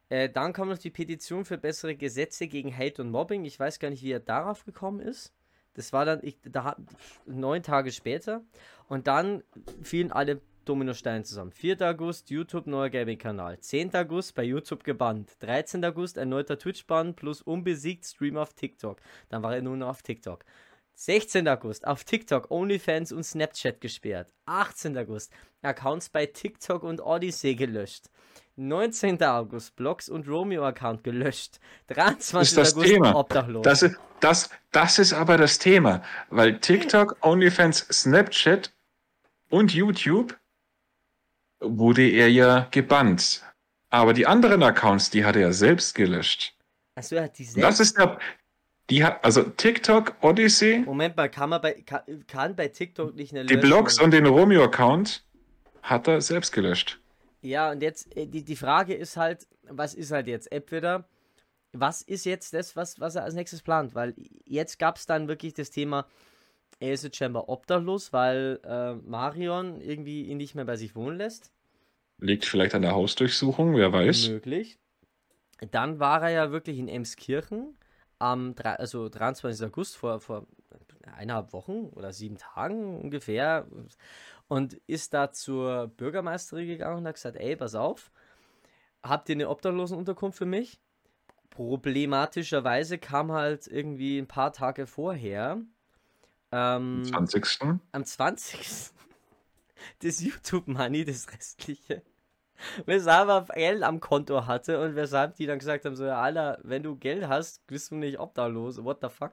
Äh, dann kam noch die Petition für bessere Gesetze gegen Hate und Mobbing. Ich weiß gar nicht, wie er darauf gekommen ist. Das war dann, ich, da neun Tage später. Und dann fielen alle Dominosteine zusammen. 4. August, YouTube, neuer Gaming-Kanal. 10. August bei YouTube gebannt. 13. August, erneuter Twitch-Bann plus unbesiegt Stream auf TikTok. Dann war er nur noch auf TikTok. 16. August auf TikTok, OnlyFans und Snapchat gesperrt. 18. August Accounts bei TikTok und Odyssey gelöscht. 19. August Blogs und Romeo-Account gelöscht. 23. Ist August Thema. obdachlos. Das ist, das, das ist aber das Thema, weil TikTok, OnlyFans, Snapchat und YouTube wurde er ja gebannt. Aber die anderen Accounts, die hat er selbst gelöscht. Achso, er hat die selbst. Das ist der, die hat, also TikTok, Odyssey. Moment mal, kann man bei, kann, kann bei TikTok nicht eine Die Blogs und den Romeo-Account hat er selbst gelöscht. Ja, und jetzt, äh, die, die Frage ist halt, was ist halt jetzt? Entweder, was ist jetzt das, was, was er als nächstes plant? Weil jetzt gab es dann wirklich das Thema, er ist jetzt scheinbar obdachlos, weil äh, Marion irgendwie ihn nicht mehr bei sich wohnen lässt. Liegt vielleicht an der Hausdurchsuchung, wer weiß. Möglich. Dann war er ja wirklich in Emskirchen am also 23. August vor, vor eineinhalb Wochen oder sieben Tagen ungefähr und ist da zur Bürgermeisterin gegangen und hat gesagt, ey, pass auf, habt ihr eine Obdachlosenunterkunft für mich? Problematischerweise kam halt irgendwie ein paar Tage vorher. Ähm, am 20. Am 20. <laughs> das YouTube-Money, das restliche weshalb er Geld am Konto hatte und weshalb die dann gesagt haben, so, ja, Alter, wenn du Geld hast, bist du nicht obdachlos, what the fuck?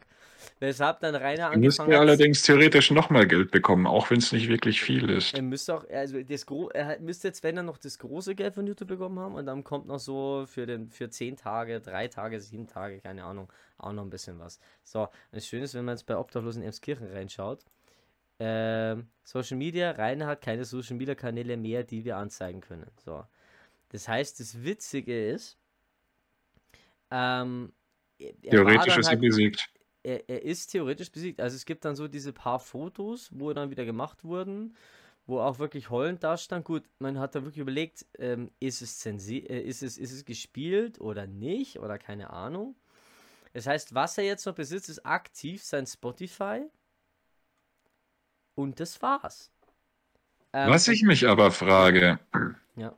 Weshalb dann Rainer angefangen müsste hat... allerdings theoretisch nochmal Geld bekommen, auch wenn es nicht wirklich viel ist. Er müsste auch, also das Gro er müsste jetzt, wenn er noch das große Geld von YouTube bekommen haben und dann kommt noch so für den, für zehn Tage, drei Tage, sieben Tage, keine Ahnung, auch noch ein bisschen was. So, das Schöne ist, wenn man jetzt bei Obdachlosen Emskirchen reinschaut, ähm, Social Media, Rainer hat keine Social Media Kanäle mehr, die wir anzeigen können. So. Das heißt, das Witzige ist, ähm, theoretisch ist er halt, besiegt. Er, er, ist theoretisch besiegt. Also es gibt dann so diese paar Fotos, wo dann wieder gemacht wurden, wo auch wirklich heulend da stand. Gut, man hat da wirklich überlegt, ähm, ist es zensiert, äh, ist es, ist es gespielt oder nicht oder keine Ahnung. Das heißt, was er jetzt noch besitzt, ist aktiv sein Spotify und das war's. Ähm, Was ich mich aber frage. Ja.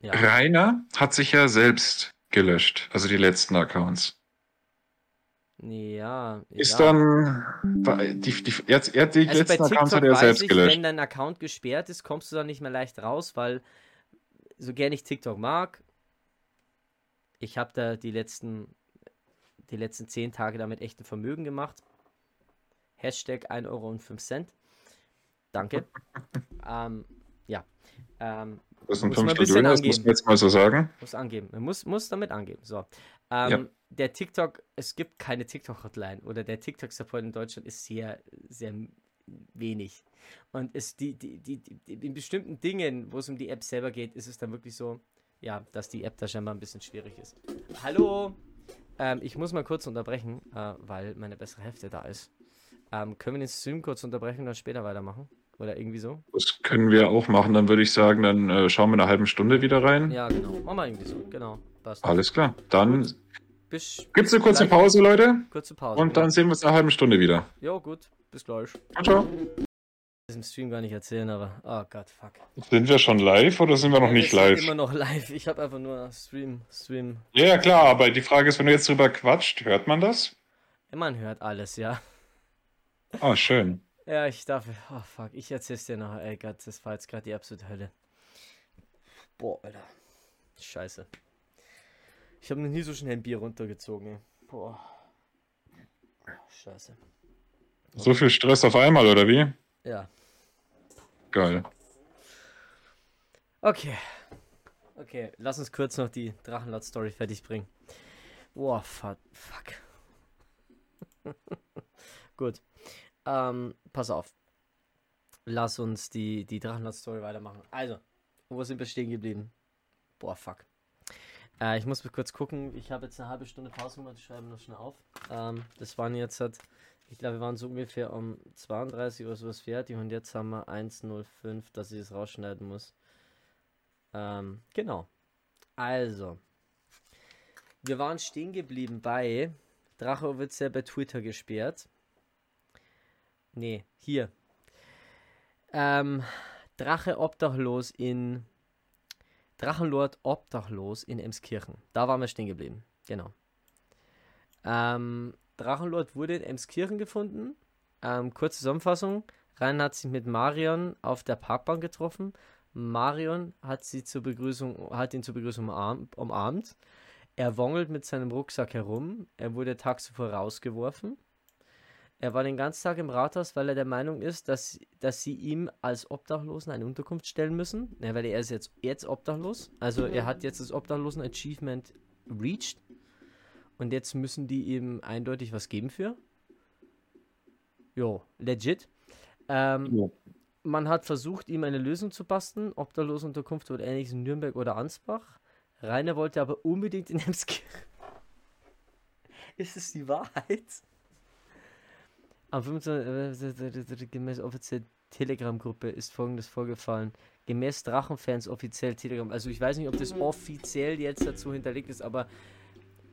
ja. Rainer hat sich ja selbst gelöscht, also die letzten Accounts. Ja. Ist ja. dann. Die, die, jetzt, er, die also letzten Accounts hat er selbst ich, gelöscht. Wenn dein Account gesperrt ist, kommst du dann nicht mehr leicht raus, weil so gern ich TikTok mag, ich habe da die letzten, die letzten zehn Tage damit echt ein Vermögen gemacht Hashtag 1 Euro und 5 Cent. Danke. <laughs> ähm, ja. Ähm, Das ein Fünftel bisschen Döner, das muss angeben. man jetzt mal so sagen. muss angeben. Man muss, muss damit angeben. So. Ähm, Ja. Der TikTok, es gibt keine TikTok-Hotline oder der TikTok-Support in Deutschland ist sehr, sehr wenig. Und es, die, die, die, die, in bestimmten Dingen, wo es um die App selber geht, ist es dann wirklich so, ja, dass die App da scheinbar ein bisschen schwierig ist. Hallo! Ähm, ich muss mal kurz unterbrechen, äh, weil meine bessere Hälfte da ist. Ähm, können wir den Stream kurz unterbrechen und dann später weitermachen? Oder irgendwie so? Das können wir auch machen. Dann würde ich sagen, dann äh, schauen wir in einer halben Stunde wieder rein. Ja, genau. Machen wir irgendwie so. Genau. Passt. Alles klar. Dann. Bis gibt's eine kurze. Pause, Leute. Kurze Pause. Und dann sehen wir uns in einer halben Stunde wieder. Jo, gut. Bis gleich. Ciao, ciao. Im Stream gar nicht erzählen, aber. Oh Gott, fuck. Sind wir schon live oder sind wir noch Ja, nicht wir sind live? immer noch live. Ich habe einfach nur Stream, Stream. Ja, ja, klar, aber die Frage ist, wenn du jetzt drüber quatscht, hört man das? Man hört alles, ja. Ah, schön. Ja, ich darf. Oh fuck, ich erzähl's dir noch. Ey Gott, das war jetzt gerade die absolute Hölle. Boah, Alter. Scheiße. Ich habe noch nie so schnell ein Bier runtergezogen, ey. Boah. Scheiße. So viel Stress auf einmal, oder wie? Ja. Geil. Okay. Okay, lass uns kurz noch die Drachenlord-Story fertig bringen. Boah, fuck. fuck. <laughs> Gut. Ähm, pass auf. Lass uns die, die Drachenlord-Story weitermachen. Also, wo sind wir stehen geblieben? Boah, fuck. Äh, ich muss kurz gucken. Ich habe jetzt eine halbe Stunde Pause gemacht. Ich schreibe noch schnell auf. Ähm, das waren jetzt halt, ich glaube, wir waren so ungefähr um 32 oder sowas fertig und jetzt haben wir 1.05, dass ich es rausschneiden muss. Ähm, genau. Also, wir waren stehen geblieben bei Drache wird ja bei Twitter gesperrt. Nee, hier. Ähm, Drache obdachlos in Drachenlord obdachlos in Emskirchen. Da waren wir stehen geblieben. Genau. Ähm, Drachenlord wurde in Emskirchen gefunden. Ähm, kurze Zusammenfassung. Rein hat sich mit Marion auf der Parkbank getroffen. Marion hat, sie zur Begrüßung, hat ihn zur Begrüßung umarm- umarmt. Er wongelt mit seinem Rucksack herum. Er wurde tags zuvor rausgeworfen. Er war den ganzen Tag im Rathaus, weil er der Meinung ist, dass, dass sie ihm als Obdachlosen eine Unterkunft stellen müssen. Ja, weil er ist jetzt, jetzt obdachlos. Also er hat jetzt das Obdachlosen-Achievement reached. Und jetzt müssen die ihm eindeutig was geben für. Jo, legit. Ähm, Jo. man hat versucht, ihm eine Lösung zu basteln. Obdachlosenunterkunft oder ähnliches in Nürnberg oder Ansbach. Rainer wollte aber unbedingt in Emskirchen. <laughs> Ist es die Wahrheit? Am 15. Äh, gemäß offiziell Telegram-Gruppe ist folgendes vorgefallen. Gemäß Drachenfans offiziell Telegram. Also ich weiß nicht, ob das offiziell jetzt dazu hinterlegt ist, aber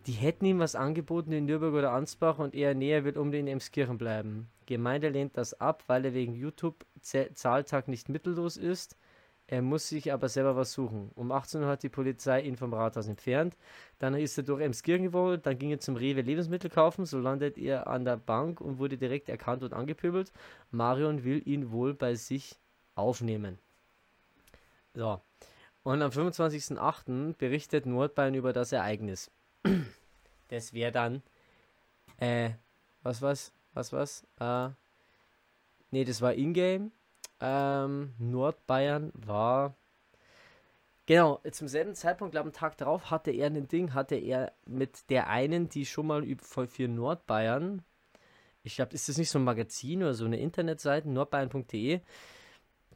die hätten ihm was angeboten in Nürnberg oder Ansbach und er näher will unbedingt in Emskirchen bleiben. Gemeinde lehnt das ab, weil er wegen YouTube-Zahltag nicht mittellos ist. Er muss sich aber selber was suchen. Um 18 Uhr hat die Polizei ihn vom Rathaus entfernt. Dann ist er durch Emskirchen gewollt, dann ging er zum Rewe Lebensmittel kaufen, so landet er an der Bank und wurde direkt erkannt und angepöbelt. Marion will ihn wohl bei sich aufnehmen. So. Und am 25.08. berichtet Nordbayern über das Ereignis. <clears throat> Das wäre dann, äh, was was, was was, äh, nee, das war Ingame. Ähm, Nordbayern war, genau, zum selben Zeitpunkt, glaube am Tag darauf, hatte er ein Ding, hatte er mit der einen, die schon mal für Nordbayern, ich glaube, ist das nicht so ein Magazin oder so eine Internetseite, nordbayern.de,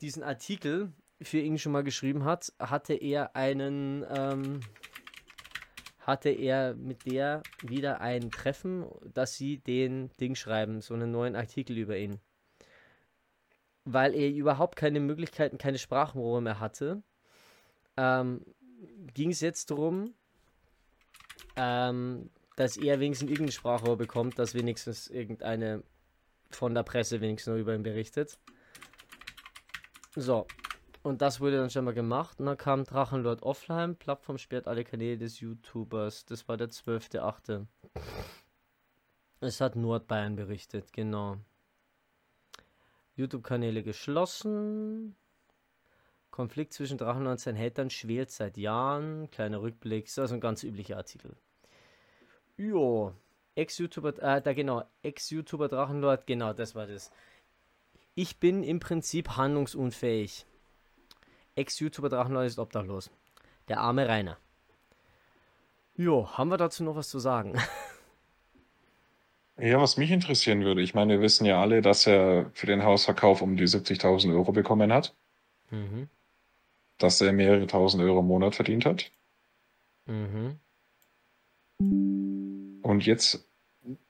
diesen Artikel für ihn schon mal geschrieben hat, hatte er einen, ähm, hatte er mit der wieder ein Treffen, dass sie den Ding schreiben, so einen neuen Artikel über ihn. Weil er überhaupt keine Möglichkeiten, keine Sprachrohre mehr hatte, ähm, ging es jetzt darum, ähm, dass er wenigstens irgendein Sprachrohr bekommt, dass wenigstens irgendeine von der Presse wenigstens noch über ihn berichtet. So, und das wurde dann schon mal gemacht. Und dann kam Drachenlord offline. Plattform sperrt alle Kanäle des YouTubers. Das war der 12.8. Es hat Nordbayern berichtet, genau. YouTube-Kanäle geschlossen. Konflikt zwischen Drachenlord und seinen Hatern schwelt seit Jahren. Kleiner Rückblick. Das ist also ein ganz üblicher Artikel. Jo. Ex-YouTuber, äh, da genau, Ex-YouTuber Drachenlord, genau, das war das. Ich bin im Prinzip handlungsunfähig. Ex-YouTuber Drachenlord ist obdachlos. Der arme Rainer. Jo, haben wir dazu noch was zu sagen? <laughs> Ja, was mich interessieren würde, ich meine, wir wissen ja alle, dass er für den Hausverkauf um die 70.000 Euro bekommen hat, mhm. dass er mehrere tausend Euro im Monat verdient hat. Mhm. Und jetzt,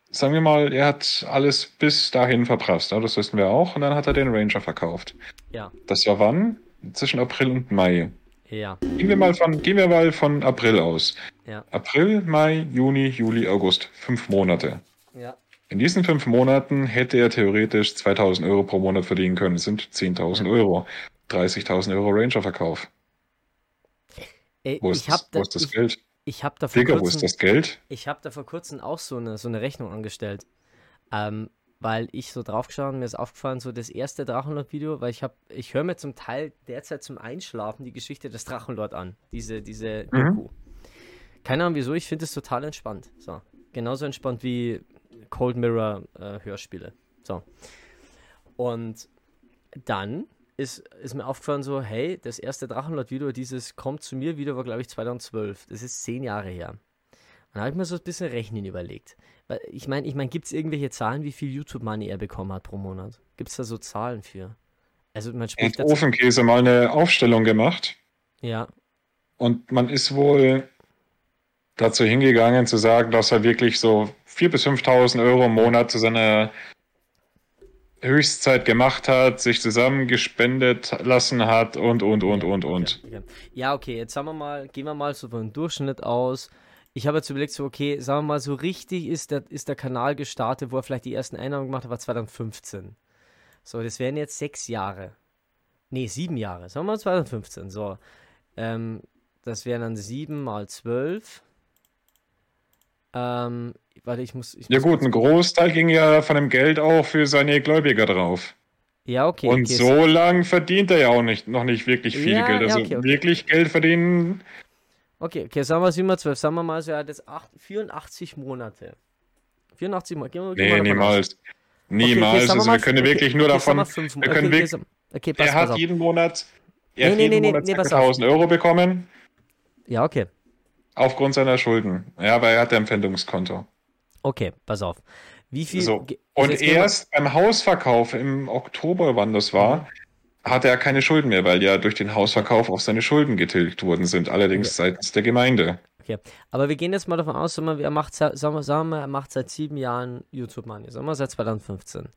sagen wir mal, er hat alles bis dahin verprasst, ja, das wissen wir auch, und dann hat er den Ranger verkauft. Ja, Das war wann? Zwischen April und Mai. ja, Gehen wir mal von, gehen wir mal von April aus. ja, April, Mai, Juni, Juli, August. Fünf Monate. Ja. In diesen fünf Monaten hätte er theoretisch 2000 Euro pro Monat verdienen können. Das sind 10.000 Euro. 30.000 Euro Ranger-Verkauf. Ey, Wo ist, das, da, wo ist das ich, Geld? ich hab da vor Digga, wo kurzem, ist das Geld? Ich habe da vor kurzem auch so eine, so eine Rechnung angestellt. Ähm, weil ich so draufgeschaut und mir ist aufgefallen, so das erste Drachenlord-Video, weil ich habe, ich höre mir zum Teil derzeit zum Einschlafen die Geschichte des Drachenlord an. Diese, diese Mhm. Doku. Keine Ahnung wieso, ich finde es total entspannt. So. Genauso entspannt wie Cold Mirror äh, Hörspiele. So. Und dann ist, ist mir aufgefallen, so, hey, das erste Drachenlord-Video, dieses Kommt zu mir Video, war, glaube ich, 2012. Das ist zehn Jahre her. Und da habe ich mir so ein bisschen Rechnen überlegt. Weil ich meine, ich mein, gibt es irgendwelche Zahlen, wie viel YouTube-Money er bekommen hat pro Monat? Gibt es da so Zahlen für? Also man spricht hat. Ofenkäse mal eine Aufstellung gemacht Ja, und man ist wohl dazu hingegangen zu sagen, dass er wirklich so 4.000 bis 5.000 Euro im Monat zu seiner Höchstzeit gemacht hat, sich zusammengespendet lassen hat und, und, und, und, und. Ja, okay, jetzt sagen wir mal, gehen wir mal so von Durchschnitt aus. Ich habe jetzt überlegt, so, okay, sagen wir mal, so richtig ist der, ist der Kanal gestartet, wo er vielleicht die ersten Einnahmen gemacht hat, war 2015. So, das wären jetzt sechs Jahre. Nee, sieben Jahre. Sagen wir mal 2015. So. Ähm, das wären dann sieben mal zwölf. Ähm, warte, ich muss. Ich Ja muss gut, ein Großteil ging ja von dem Geld auch für seine Gläubiger drauf. Ja, okay. Und okay, so lang verdient er ja auch nicht, noch nicht wirklich viel Ja, Geld. ja, Also okay, okay. wirklich Geld verdienen. Okay, okay, sagen wir 7 mal 12. Sagen wir mal, so, er hat jetzt acht- 84 Monate. 84 Monate. Gehen wir, gehen Nee, wir niemals. Niemals. also wir mal- können wirklich nur davon. wir wir können wirklich, okay, pass, er pass hat auf. jeden Monat, Nee, er hat nee, jeden nee, Monat nee, ca. pass auf. 1000 Euro bekommen, Ja, okay. Aufgrund seiner Schulden. Ja, aber er hat ein Pfändungskonto. Okay, pass auf. Wie viel. So. Und erst beim Hausverkauf im Oktober, wann das war, hatte er keine Schulden mehr, weil ja durch den Hausverkauf auch seine Schulden getilgt worden sind, allerdings seitens der Gemeinde. Okay, aber wir gehen jetzt mal davon aus, sagen wir, er macht, sagen wir, sagen wir, er macht seit sieben Jahren YouTube-Money, sagen wir seit 2015.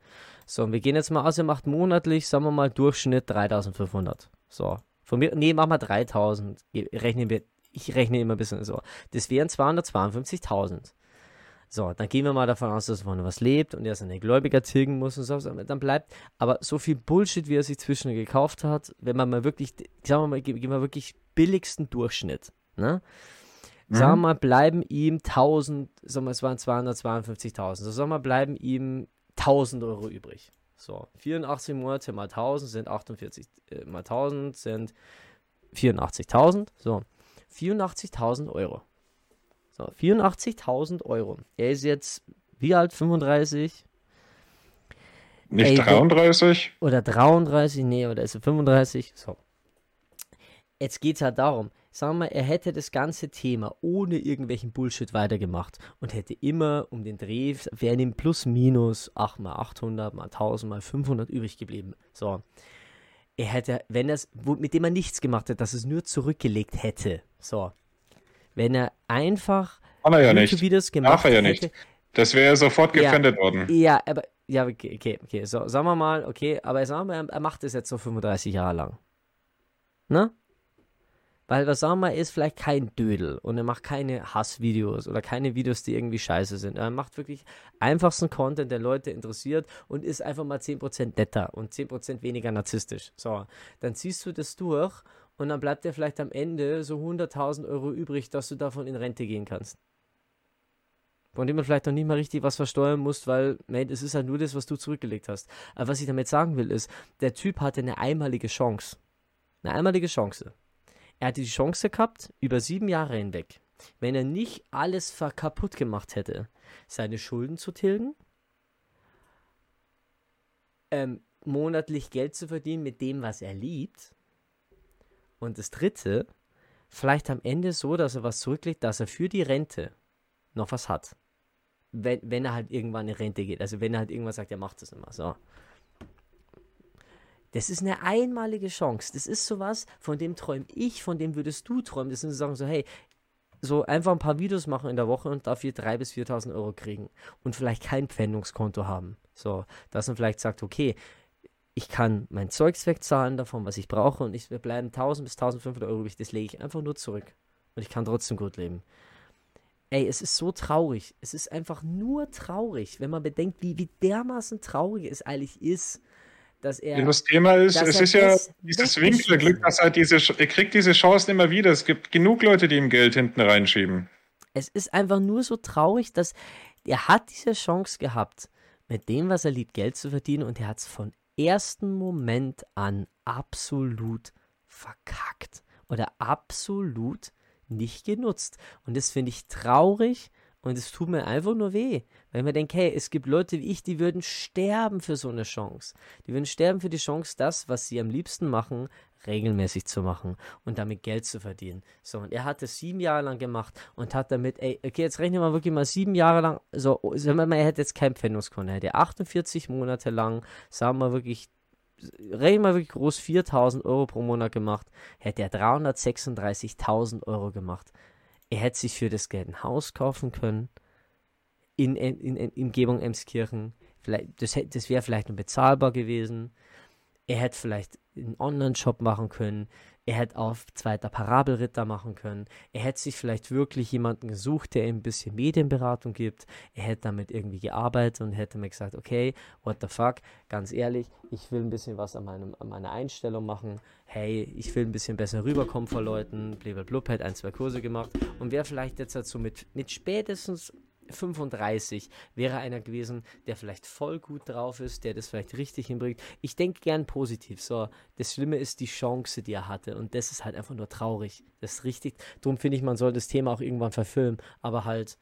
So, und wir gehen jetzt mal aus, er macht monatlich, sagen wir mal, Durchschnitt 3500. So, von mir, nee, machen wir 3000. Ge- Rechnen wir, ich rechne immer ein bisschen so. Das wären 252.000. So, dann gehen wir mal davon aus, dass von was lebt und er seine Gläubiger tilgen muss und so, dann bleibt. Aber so viel Bullshit, wie er sich zwischen gekauft hat, wenn man mal wirklich, sagen wir mal, ge- gehen wir wirklich billigsten Durchschnitt, ne? Sagen wir mal, bleiben ihm 1000, sagen wir, es waren 252.000, so sagen wir, bleiben ihm 1000 Euro übrig. So, 84 Monate mal 1000 sind 48, äh, mal 1000 sind 84.000. So, 84.000 Euro. So, 84.000 Euro. Er ist jetzt, wie alt? 35? Nicht Ey, 33? oder 33, nee, oder ist er 35? So. Jetzt geht es halt darum, sagen wir, er hätte das ganze Thema ohne irgendwelchen Bullshit weitergemacht und hätte immer um den Dreh, wären ihm plus minus 8 mal 800 mal 1000 mal 500 übrig geblieben. So. Er hätte, wenn er es, mit dem er nichts gemacht hat, dass es nur zurückgelegt hätte. So. Wenn er einfach Kann er ja nicht. YouTube-Videos gemacht Darf er ja hätte, nicht. Das wäre sofort Ja. gefändet worden. ja, aber, ja, okay, okay, okay. So, sagen wir mal, okay, aber sagen wir, er macht das jetzt so 35 Jahre lang. Ne? Weil, was sagen wir, er ist vielleicht kein Dödel und er macht keine Hassvideos oder keine Videos, die irgendwie scheiße sind. Er macht wirklich einfachsten Content, der Leute interessiert und ist einfach mal 10% netter und 10% weniger narzisstisch. So, dann ziehst du das durch und dann bleibt dir vielleicht am Ende so 100.000 Euro übrig, dass du davon in Rente gehen kannst von dem man vielleicht noch nicht mal richtig was versteuern muss, weil, mate, es ist halt nur das, was du zurückgelegt hast. Aber was ich damit sagen will, ist, der Typ hatte eine einmalige Chance. Eine einmalige Chance. Er hatte die Chance gehabt, über sieben Jahre hinweg, wenn er nicht alles kaputt gemacht hätte, seine Schulden zu tilgen, ähm, monatlich Geld zu verdienen mit dem, was er liebt. Und das dritte, vielleicht am Ende so, dass er was zurücklegt, dass er für die Rente noch was hat. Wenn, wenn er halt irgendwann in Rente geht. Also wenn er halt irgendwann sagt, er macht das immer. So. Das ist eine einmalige Chance. Das ist sowas, von dem träume ich, von dem würdest du träumen. Das sind so Sachen so, hey, so einfach ein paar Videos machen in der Woche und dafür 3.000 bis 4.000 Euro kriegen und vielleicht kein Pfändungskonto haben. So, dass man vielleicht sagt, okay, ich kann mein Zeugs wegzahlen davon, was ich brauche und ich bleiben 1000 bis 1500 Euro das lege ich einfach nur zurück. Und ich kann trotzdem gut leben. Ey, es ist so traurig. Es ist einfach nur traurig, wenn man bedenkt, wie, wie dermaßen traurig es eigentlich ist, dass er. Das Thema ist, es ist ja dieses Winkelglück, dass er diese, er kriegt diese Chancen immer wieder. Es gibt genug Leute, die ihm Geld hinten reinschieben. Es ist einfach nur so traurig, dass er hat diese Chance gehabt, mit dem, was er liebt, Geld zu verdienen und er hat es von ersten Moment an absolut verkackt oder absolut nicht genutzt. Und das finde ich traurig und es tut mir einfach nur weh, weil ich mir denke, hey, es gibt Leute wie ich, die würden sterben für so eine Chance. Die würden sterben für die Chance, das, was sie am liebsten machen, regelmäßig zu machen und damit Geld zu verdienen. So, und er hat es sieben Jahre lang gemacht und hat damit, ey, okay, jetzt rechnen wir wirklich mal sieben Jahre lang, so, sagen wir mal, er hätte jetzt kein Pfändungskonto, er hätte 48 Monate lang, sagen wir wirklich, rechnen wir wirklich groß, 4000 Euro pro Monat gemacht, hätte er 336.000 Euro gemacht. Er hätte sich für das Geld ein Haus kaufen können in, in, in, in Umgebung Emskirchen. Vielleicht, das das wäre vielleicht noch bezahlbar gewesen. Er hätte vielleicht einen Online-Shop machen können. Er hätte auf zweiter Parabelritter machen können. Er hätte sich vielleicht wirklich jemanden gesucht, der ihm ein bisschen Medienberatung gibt. Er hätte damit irgendwie gearbeitet und hätte mir gesagt, okay, what the fuck, ganz ehrlich, ich will ein bisschen was an, meinem, an meiner Einstellung machen. Hey, ich will ein bisschen besser rüberkommen vor Leuten. Blablabla, hätte ein, zwei Kurse gemacht und wäre vielleicht jetzt dazu mit, mit spätestens 35 wäre einer gewesen, der vielleicht voll gut drauf ist, der das vielleicht richtig hinbringt. Ich denke gern positiv. So, das Schlimme ist die Chance, die er hatte. Und das ist halt einfach nur traurig. Das ist richtig. Darum finde ich, man soll das Thema auch irgendwann verfilmen. Aber halt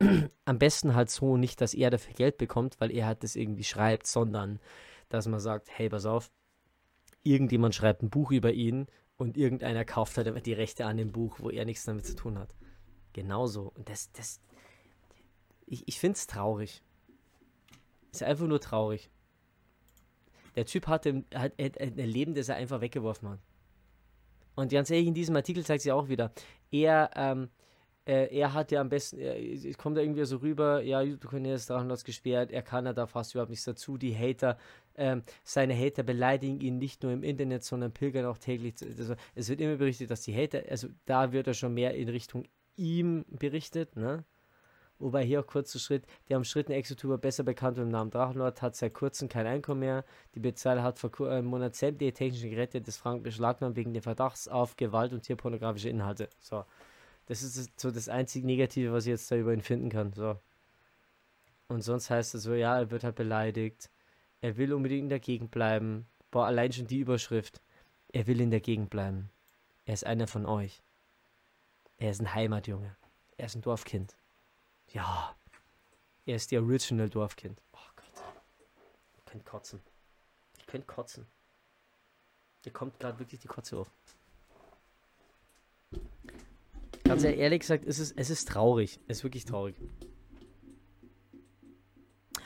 <clears throat> am besten halt so nicht, dass er dafür Geld bekommt, weil er halt das irgendwie schreibt, sondern dass man sagt, hey, pass auf, irgendjemand schreibt ein Buch über ihn und irgendeiner kauft halt die Rechte an dem Buch, wo er nichts damit zu tun hat. Genauso. Und das, das, ich, ich finde es traurig. Ist einfach nur traurig. Der Typ hatte, hat, hat ein Leben, das er einfach weggeworfen hat. Und ganz ehrlich, in diesem Artikel zeigt sich auch wieder, er, ähm, äh, er hat ja am besten, es kommt da irgendwie so rüber, ja, YouTube-Kanal ist 300 gesperrt, er kann da fast überhaupt nichts dazu. Die Hater, ähm, seine Hater beleidigen ihn nicht nur im Internet, sondern pilgern auch täglich. Also, es wird immer berichtet, dass die Hater, also da wird er schon mehr in Richtung ihm berichtet, ne? Wobei hier auch kurzer Schritt, der umstrittene Ex-YouTuber besser bekannt unter dem Namen Drachenlord hat seit kurzem kein Einkommen mehr. Die Bezahler hat vor einem Monat sämtliche technischen Geräte des Frank beschlagnahmt wegen des Verdachts auf Gewalt und tierpornografische Inhalte. So. Das ist so das einzige Negative, was ich jetzt da über ihn finden kann. So. Und sonst heißt es so, ja, er wird halt beleidigt. Er will unbedingt in der Gegend bleiben. Boah, allein schon die Überschrift. Er will in der Gegend bleiben. Er ist einer von euch. Er ist ein Heimatjunge. Er ist ein Dorfkind. Ja. Er ist der Original Dorfkind. Oh Gott. Ich könnte kotzen. Ich könnte kotzen. Hier kommt gerade wirklich die Kotze auf. Ganz ehrlich gesagt, es ist, es ist traurig. Es ist wirklich traurig.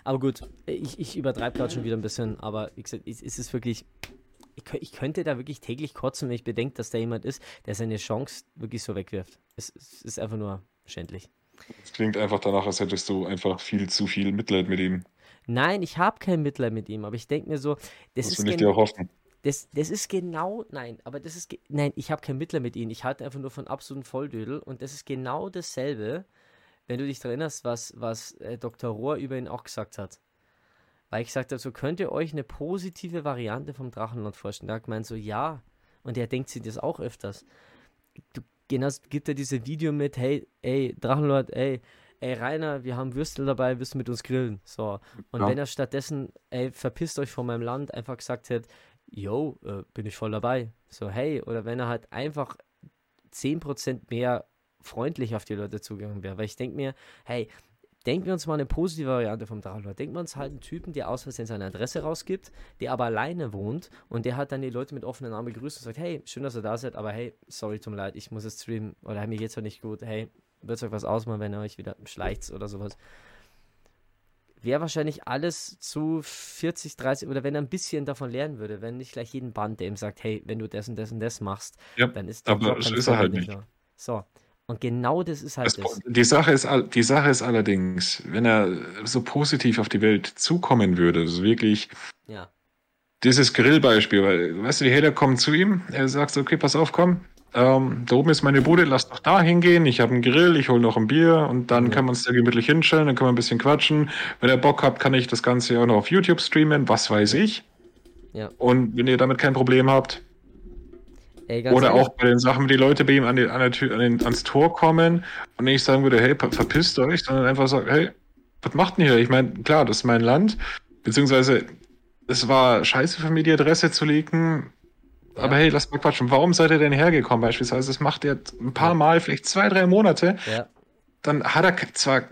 Aber gut, ich, ich übertreibe gerade schon wieder ein bisschen, aber wie gesagt, es, es ist wirklich. Ich, ich, könnte da wirklich täglich kotzen, wenn ich bedenke, dass da jemand ist, der seine Chance wirklich so wegwirft. Es, es ist einfach nur schändlich. Es klingt einfach danach, als hättest du einfach viel zu viel Mitleid mit ihm. Nein, ich habe kein Mitleid mit ihm, aber ich denke mir so, das, das ist. ich dir auch hoffen. Das, das ist genau, nein, aber das ist, nein, ich habe kein Mitleid mit ihm. Ich halte einfach nur von absoluten Volldödel und das ist genau dasselbe, wenn du dich daran erinnerst, was, was äh, Dr. Rohr über ihn auch gesagt hat. Weil ich gesagt habe, so könnt ihr euch eine positive Variante vom Drachenlord vorstellen. Da hat gemeint so, ja. Und er denkt sich das auch öfters. Du genau, gibt er diese Video mit, hey, ey, Drachenlord, ey, ey, Rainer, wir haben Würstel dabei, wirst du mit uns grillen? So. Und ja. wenn er stattdessen, ey, verpisst euch von meinem Land, einfach gesagt hätte, yo, äh, bin ich voll dabei. So, hey, oder wenn er halt einfach 10% mehr freundlich auf die Leute zugegangen wäre. Weil ich denke mir, hey, denken wir uns mal eine positive Variante vom Drachenlord. Denken wir uns halt einen Typen, der aus Versehen seine Adresse rausgibt, der aber alleine wohnt und der hat dann die Leute mit offenen Armen begrüßt und sagt, hey, schön, dass ihr da seid, aber hey, sorry, tut mir leid, ich muss jetzt streamen oder mir geht's heute nicht gut. Hey, wird euch was ausmachen, wenn ihr euch wieder schleicht oder sowas. Wäre wahrscheinlich alles zu 40, 30 oder wenn er ein bisschen davon lernen würde, wenn nicht gleich jeden Band, der ihm sagt, hey, wenn du das und das und das machst, Ja, dann ist der aber Job das ist er halt nicht. da. So. Und genau das ist halt Das, das. die, Sache ist, die Sache ist allerdings, wenn er so positiv auf die Welt zukommen würde, so wirklich Ja. dieses Grillbeispiel, weil, weißt du, die Hater kommen zu ihm, er sagt so, okay, pass auf, komm, ähm, da oben ist meine Bude, lass doch da hingehen, ich habe einen Grill, ich hole noch ein Bier und dann Ja. können wir uns da gemütlich hinstellen, dann können wir ein bisschen quatschen. Wenn ihr Bock habt, kann ich das Ganze auch noch auf YouTube streamen, was weiß ich. Ja. Und wenn ihr damit kein Problem habt, Ey, oder ehrlich, auch bei den Sachen, wenn die Leute bei ihm an, die, an der Tür, an den, ans Tor kommen und nicht sagen würde, hey, verpisst euch, sondern einfach sagen, hey, was macht denn hier? Ich meine, klar, das ist mein Land, beziehungsweise es war scheiße für mich, die Adresse zu leaken, Ja. aber hey, lass mal quatschen. Warum seid ihr denn hergekommen beispielsweise? Das macht er ein paar. Mal, vielleicht zwei, drei Monate, Ja. dann hat er zwar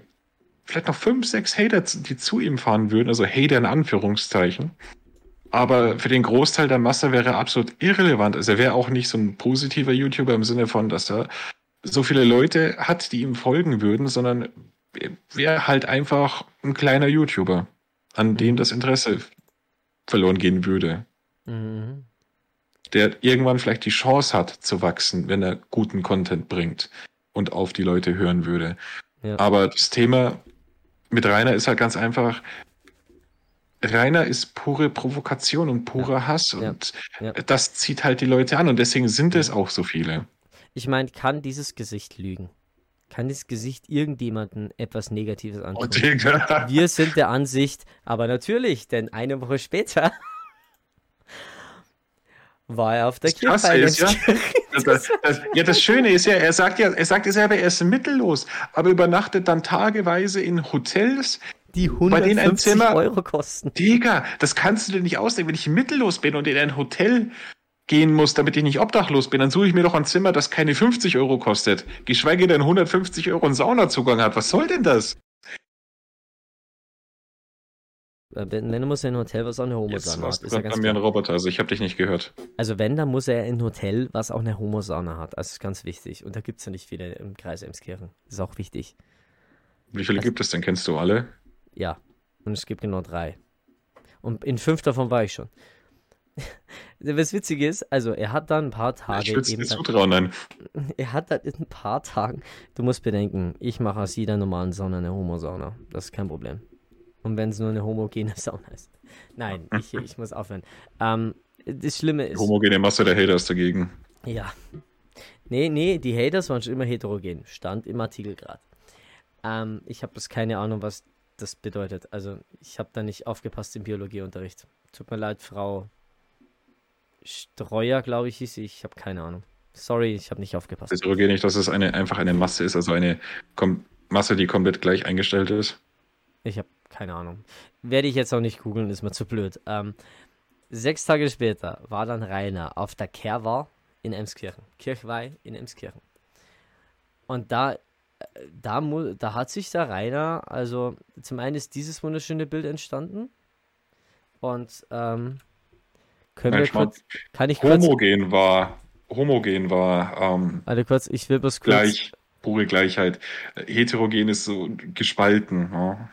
vielleicht noch fünf, sechs Hater, die zu ihm fahren würden, also Hater in Anführungszeichen. Aber für den Großteil der Masse wäre er absolut irrelevant. Also er wäre auch nicht so ein positiver YouTuber im Sinne von, dass er so viele Leute hat, die ihm folgen würden, sondern er wäre halt einfach ein kleiner YouTuber, an dem das Interesse verloren gehen würde. Mhm. Der irgendwann vielleicht die Chance hat zu wachsen, wenn er guten Content bringt und auf die Leute hören würde. Ja. Aber das Thema mit Rainer ist halt ganz einfach. Rainer ist pure Provokation und purer Hass Ja. und Ja. das zieht halt die Leute an und deswegen sind es auch so viele. Ich meine, kann dieses Gesicht lügen? Kann dieses Gesicht irgendjemanden etwas Negatives antun? Digga, Wir sind der Ansicht, aber natürlich, denn eine Woche später <laughs> war er auf der Das ja, Kirchweihnachtskirche. das, das, ja, das Schöne ist ja, er sagt ja, er sagt ja selber, er ist mittellos, aber übernachtet dann tageweise in Hotels. Die Bei denen ein 150 Zimmer- Euro kosten. Digga, das kannst du dir nicht ausdenken. Wenn ich mittellos bin und in ein Hotel gehen muss, damit ich nicht obdachlos bin, dann suche ich mir doch ein Zimmer, das keine 50 Euro kostet. Geschweige denn 150 Euro einen Saunazugang hat. Was soll denn das? Äh, Wenn, er muss er in ein Hotel, was auch eine Homo-Sauna hat. Ist ja ganz bei mir ein. Roboter, also ich habe dich nicht gehört. Also wenn, dann muss er in ein Hotel, was auch eine Homo-Sauna hat. Das ist ganz wichtig. Und da gibt es ja nicht viele im Kreis Emskirchen. Das ist auch wichtig. Wie viele Also- gibt es denn? Kennst du alle? Ja. Und es gibt genau drei. Und in fünf davon war ich schon. <laughs> Was witzig ist, also er hat dann ein paar Tage ich würde es dann- zutrauen, nein. <laughs> Er hat halt in ein paar Tagen, du musst bedenken, ich mache aus jeder normalen Sauna eine Homo-Sauna. Das ist kein Problem. Und wenn es nur eine homogene <laughs> Sauna ist. Nein, ich, ich muss aufhören. Ähm, das Schlimme Die ist. homogene Masse der Hater ist dagegen. Ja. Nee, nee, die Haters waren schon immer heterogen. Stand im Artikel gerade. Ähm, ich habe das keine Ahnung, was das bedeutet. Also, ich habe da nicht aufgepasst im Biologieunterricht. Tut mir leid, Frau Streuer, glaube ich, hieß sie. Ich habe keine Ahnung. Sorry, ich habe nicht aufgepasst. Das ist nicht, dass es eine, einfach eine Masse ist, also eine Kom Masse, die komplett gleich eingestellt ist. Ich habe keine Ahnung. Werde ich jetzt auch nicht googeln, ist mir zu blöd. Ähm, sechs Tage später war dann Rainer auf der Kerwa in Emskirchen. Kirchweih in Emskirchen. Und da, da, da hat sich der Rainer, also zum einen ist dieses wunderschöne Bild entstanden. Und ähm, können Nein, wir kurz, kann ich kurz, Homogen war, homogen war ähm, warte kurz, ich will bloß kurz, gleich, pure Gleichheit. Heterogen ist so gespalten. Ja.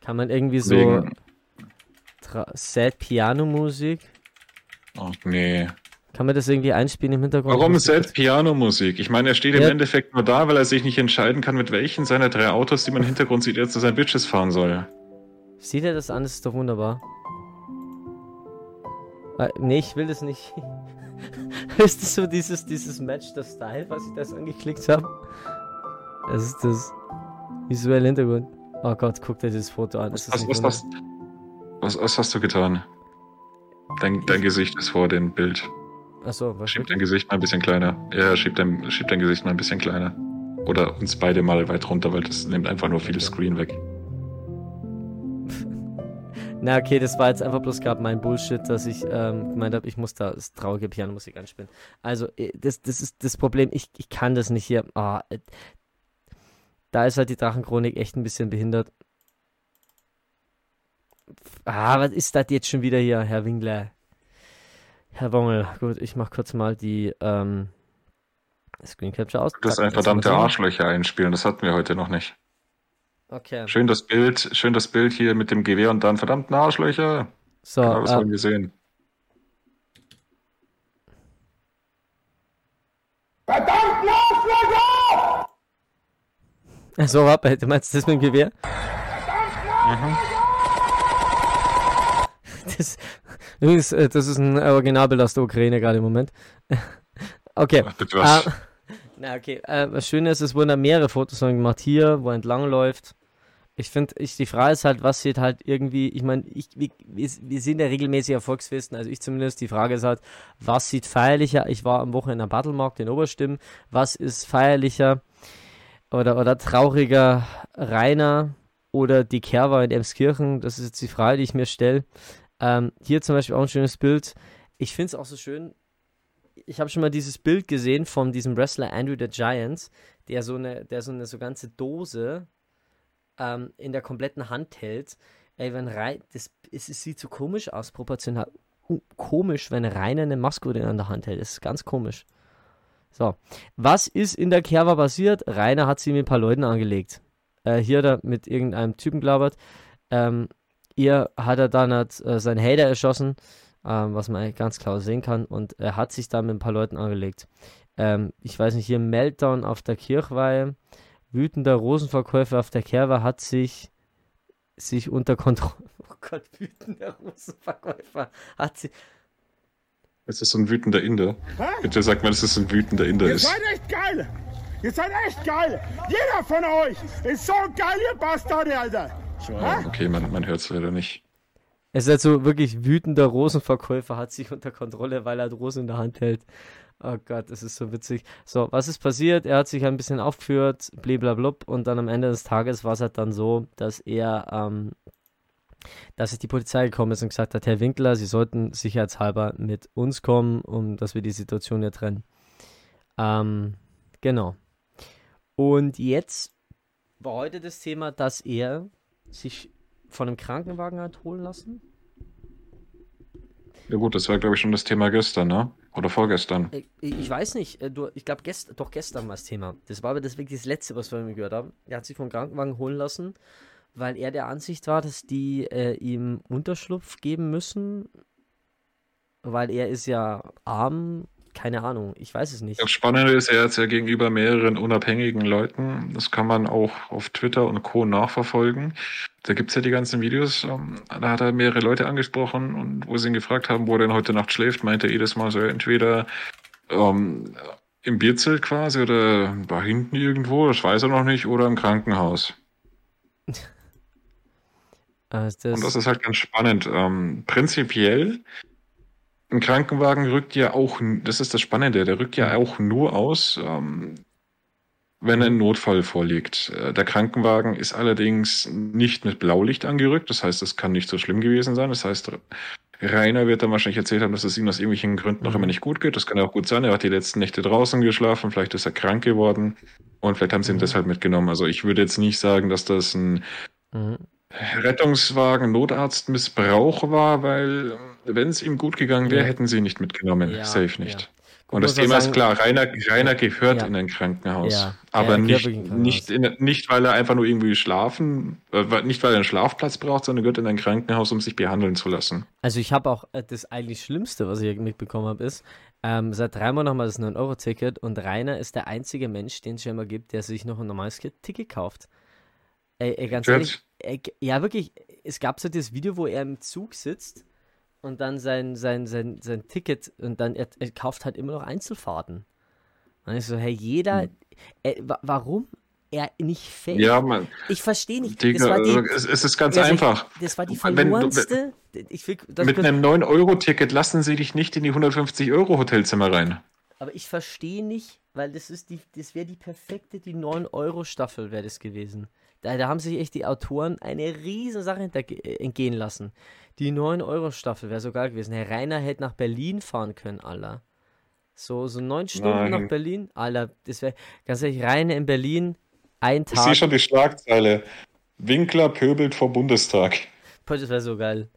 kann man irgendwie so Wegen, Tra- Sad Piano Musik, ach nee. Kann man das irgendwie einspielen im Hintergrund? Warum kurz- selbst Pianomusik? Ich meine, er steht im Ja. Endeffekt nur da, weil er sich nicht entscheiden kann, mit welchen seiner drei Autos, die man im <laughs> Hintergrund sieht, er zu seinen Bitches fahren soll. Sieht er das an? Das ist doch wunderbar. Äh, nee, ich will das nicht. <laughs> ist das so dieses, dieses Match the Style, was ich das angeklickt habe? Das ist das visuelle Hintergrund. Oh Gott, guck dir dieses Foto an. Ist was, was, was, was hast du getan? Dein, dein Gesicht ist vor dem Bild. Achso, was? Schieb dein Gesicht mal ein bisschen kleiner. Ja, schieb dein, schieb dein Gesicht mal ein bisschen kleiner. Oder uns beide mal weit runter, weil das nimmt einfach nur viel Okay. Screen weg. <laughs> Na, okay, das war jetzt einfach bloß gerade mein Bullshit, dass ich ähm, gemeint habe, ich muss da das traurige Pianomusik anspielen. Also, äh, das, das ist das Problem, ich, ich kann das nicht hier. Oh, da ist halt die Drachenchronik echt ein bisschen behindert. Ah, was ist das jetzt schon wieder hier, Herr Winkler? Herr Wongel, gut, ich mach kurz mal die ähm, Screen Capture aus. Das ist ein verdammte Arschlöcher einspielen, das hatten wir heute noch nicht. Okay. Schön das Bild, schön das Bild hier mit dem Gewehr und dann verdammten Arschlöcher. So, Genau, das äh, wollen wir sehen. <laughs> so, warte, du meinst das mit dem Gewehr? <laughs> Das, übrigens, äh, das ist ein Originalbild aus der Ukraine gerade im Moment. <laughs> okay. Was. Ah, <laughs> na, okay. Äh, was Schöne ist, es wurden da mehrere Fotos gemacht hier, wo er entlang läuft. Ich finde, ich, die Frage ist halt, was sieht halt irgendwie, ich meine, wir wir sind ja regelmäßig Erfolgsfesten, also ich zumindest, die Frage ist halt, was sieht feierlicher? Ich war am Wochenende am Battlemarkt in Oberstimmen, was ist feierlicher oder, oder trauriger Rainer oder die Kerwa in Emskirchen? Das ist jetzt die Frage, die ich mir stelle. Ähm, hier zum Beispiel auch ein schönes Bild. Ich finde es auch so schön, ich habe schon mal dieses Bild gesehen von diesem Wrestler Andrew the Giant, der so eine, der so eine so ganze Dose ähm, in der kompletten Hand hält. Ey, wenn rein, das, es, es sieht so komisch aus, proportional komisch, wenn Rainer eine Maske in der Hand hält. Das ist ganz komisch. So, was ist in der Kerwa passiert? Rainer hat sie mit ein paar Leuten angelegt. Äh, hier er mit irgendeinem Typen gelabert. Ähm, ihr hat er dann hat, äh, seinen Hater erschossen, ähm, was man ganz klar sehen kann. Und er hat sich dann mit ein paar Leuten angelegt. Ähm, ich weiß nicht, hier Meltdown auf der Kirchweih. Wütender Rosenverkäufer auf der Kerwa hat sich sich unter Kontrolle. <laughs> Oh Gott, wütender Rosenverkäufer hat sich. Es ist so ein wütender Inder. Bitte sag mal, dass es ein wütender Inder Ihr ist. seid echt geil! Ihr seid echt geil! Jeder von euch ist so geil, ihr Bastarde, Alter! Okay, man, man hört es leider nicht. Es ist halt so wirklich wütender Rosenverkäufer hat sich unter Kontrolle, weil er Rosen in der Hand hält. Oh Gott, das ist so witzig. So, was ist passiert? Er hat sich ein bisschen aufgeführt, bliblablub, und dann am Ende des Tages war es halt dann so, dass er, ähm, dass es die Polizei gekommen ist und gesagt hat, Herr Winkler, Sie sollten sicherheitshalber mit uns kommen, um dass wir die Situation hier trennen. Ähm, genau. Und jetzt war heute das Thema, dass er sich von einem Krankenwagen hat holen lassen. Ja gut, das war glaube ich schon das Thema gestern, ne? Oder vorgestern. Ich, ich weiß nicht, äh, du, ich glaube, gest, doch gestern war das Thema. Das war aber das wirklich das Letzte, was wir gehört haben. Er hat sich vom Krankenwagen holen lassen, weil er der Ansicht war, dass die äh, ihm Unterschlupf geben müssen, weil er ist ja arm, keine Ahnung, ich weiß es nicht. Das Spannende ist, er hat es ja gegenüber mehreren unabhängigen Leuten. Das kann man auch auf Twitter und Co. nachverfolgen. Da gibt's ja die ganzen Videos. ähm, Da hat er mehrere Leute angesprochen und wo sie ihn gefragt haben, wo er denn heute Nacht schläft, meinte er jedes Mal so, entweder ähm, im Bierzelt quasi oder da hinten irgendwo, das weiß er noch nicht, oder im Krankenhaus. <laughs> Äh, das, Und das ist halt ganz spannend. Ähm, prinzipiell, ein Krankenwagen rückt ja auch, das ist das Spannende, der rückt ja auch nur aus, ähm, wenn ein Notfall vorliegt. Äh, Der Krankenwagen ist allerdings nicht mit Blaulicht angerückt, das heißt, es kann nicht so schlimm gewesen sein. Das heißt, Rainer wird dann wahrscheinlich erzählt haben, dass es ihm aus irgendwelchen Gründen noch immer nicht gut geht. Das kann ja auch gut sein. Er hat die letzten Nächte draußen geschlafen, vielleicht ist er krank geworden und vielleicht haben sie ihn deshalb mitgenommen. Also ich würde jetzt nicht sagen, dass das ein Mhm. Rettungswagen Notarztmissbrauch war, weil äh, wenn es ihm gut gegangen wäre, Ja. hätten sie ihn nicht mitgenommen. Ja, Safe nicht. Und das Thema ist sagen- klar, Rainer, Rainer gehört in ein Krankenhaus. Aber er nicht, Krankenhaus. nicht, in, nicht, weil er einfach nur irgendwie schlafen, äh, nicht weil er einen Schlafplatz braucht, sondern gehört in ein Krankenhaus, um sich behandeln zu lassen. Also ich habe auch äh, das eigentlich Schlimmste, was ich mitbekommen habe, ist, ähm, seit drei Monaten nochmal das 9-Euro-Ticket und Rainer ist der einzige Mensch, den es schon immer gibt, der sich noch ein normales Ticket kauft. Ey, ey, ganz ehrlich, ey, ja wirklich, es gab so das Video, wo er im Zug sitzt und dann sein, sein, sein, sein Ticket und dann, er, er kauft halt immer noch Einzelfahrten. Und ich so, hey, jeder, äh, wa warum er nicht fährt? Ja, man, Ich verstehe nicht, Digga, das war die, es, es ist ganz also, einfach. das war die Wenn verlorenste, ich will, Mit einem 9-Euro-Ticket lassen sie dich nicht in die 150-Euro-Hotelzimmer rein. Aber ich verstehe nicht, weil das ist die, das wäre die perfekte, die 9-Euro-Staffel wäre das gewesen. Da, da haben sich echt die Autoren eine riesen Sache entgehen lassen. Die 9-Euro-Staffel wäre so geil gewesen. Herr Rainer hätte nach Berlin fahren können, Alter. So, so neun Stunden Nein. nach Berlin. Alter, das wäre ganz ehrlich, Rainer in Berlin, ein Tag. Ich sehe schon die Schlagzeile. Winkler pöbelt vor Bundestag. Das wäre so geil.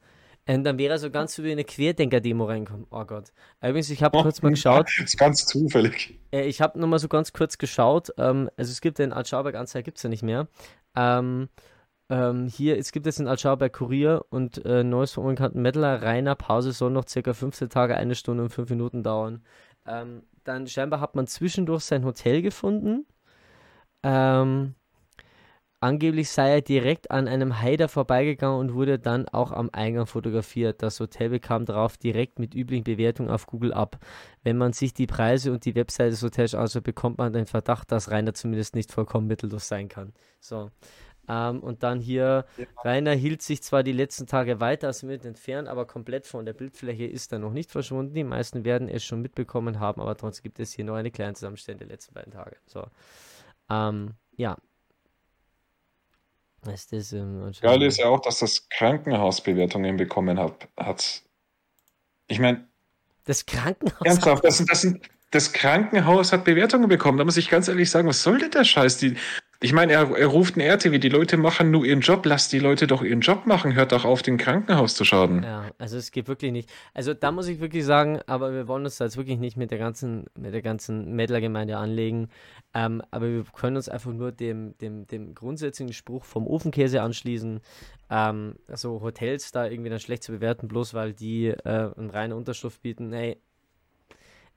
Und dann wäre er so ganz wie eine Querdenker-Demo reinkommen. Oh Gott. Übrigens, ich habe oh, kurz mal geschaut. Das <laughs> ist ganz zufällig. Äh, ich habe nochmal so ganz kurz geschaut. Ähm, also es gibt den Altschauberg-Anzeiger, gibt es ja nicht mehr. Ähm, ähm, hier, es gibt jetzt einen Altschauberg Kurier und äh, neues vom unbekannten Metaler. Reiner Pause soll noch circa 15 Tage, eine Stunde und fünf Minuten dauern. Ähm, dann scheinbar hat man zwischendurch sein Hotel gefunden. Ähm, Angeblich sei er direkt an einem Haider vorbeigegangen und wurde dann auch am Eingang fotografiert. Das Hotel bekam darauf direkt mit üblichen Bewertungen auf Google ab. Wenn man sich die Preise und die Webseite des Hotels anschaut, bekommt man den Verdacht, dass Rainer zumindest nicht vollkommen mittellos sein kann. So. Ähm, und dann hier, ja. Rainer hielt sich zwar die letzten Tage weiter als mit entfernt, aber komplett von der Bildfläche ist er noch nicht verschwunden. Die meisten werden es schon mitbekommen haben, aber trotzdem gibt es hier noch eine kleine Zusammenstellung der letzten beiden Tage. So. Ähm, ja, ist das, ähm, Geil ist ja auch, dass das Krankenhaus Bewertungen bekommen hat. hat. Ich meine. Das Krankenhaus? Ernsthaft, das, das, das Krankenhaus hat Bewertungen bekommen. Da muss ich ganz ehrlich sagen, was soll denn der Scheiß? Die, ich meine, er, er ruft ein RTW, die Leute machen nur ihren Job, lasst die Leute doch ihren Job machen, hört doch auf, den Krankenhaus zu schaden. Ja, also es geht wirklich nicht. Also da muss ich wirklich sagen, aber wir wollen uns da jetzt wirklich nicht mit der ganzen, mit der ganzen Mettler-Gemeinde anlegen. Ähm, aber wir können uns einfach nur dem, dem, dem grundsätzlichen Spruch vom Ofenkäse anschließen. Ähm, also Hotels da irgendwie dann schlecht zu bewerten, bloß weil die äh, eine reine Unterschrift bieten, hey,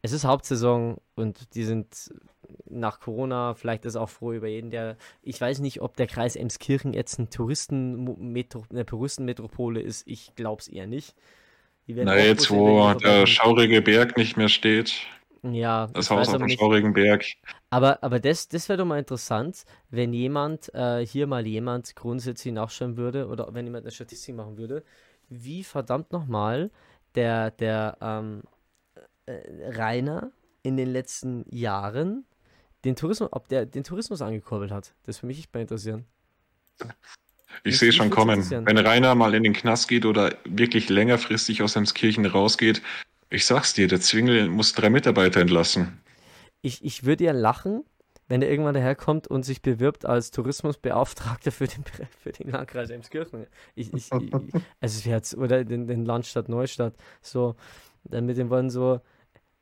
es ist Hauptsaison und die sind nach Corona, vielleicht ist auch froh über jeden, der, ich weiß nicht, ob der Kreis Emskirchen jetzt ein Touristenmetro, eine Touristenmetropole ist, ich glaube es eher nicht. Na, jetzt, wo der schaurige Berg nicht mehr steht. Ja, das Haus auf dem schaurigen Berg. Aber, aber das, das wäre doch mal interessant, wenn jemand, äh, hier mal jemand grundsätzlich nachschauen würde oder wenn jemand eine Statistik machen würde, wie verdammt nochmal der, der, ähm, äh, Rainer in den letzten Jahren den Tourismus, ob der den Tourismus angekurbelt hat. Das würde mich echt mal interessieren. Ich sehe schon kommen. Wenn Rainer mal in den Knast geht oder wirklich längerfristig aus Kirchen rausgeht, ich sag's dir, der Zwingel muss drei Mitarbeiter entlassen. Ich, ich würde ja lachen, wenn er irgendwann daherkommt und sich bewirbt als Tourismusbeauftragter für den, <laughs> für den Landkreis Emskirchen. Ich, ich, ich, also jetzt, oder den, den Landstadt Neustadt. So, dann mit den Worten so,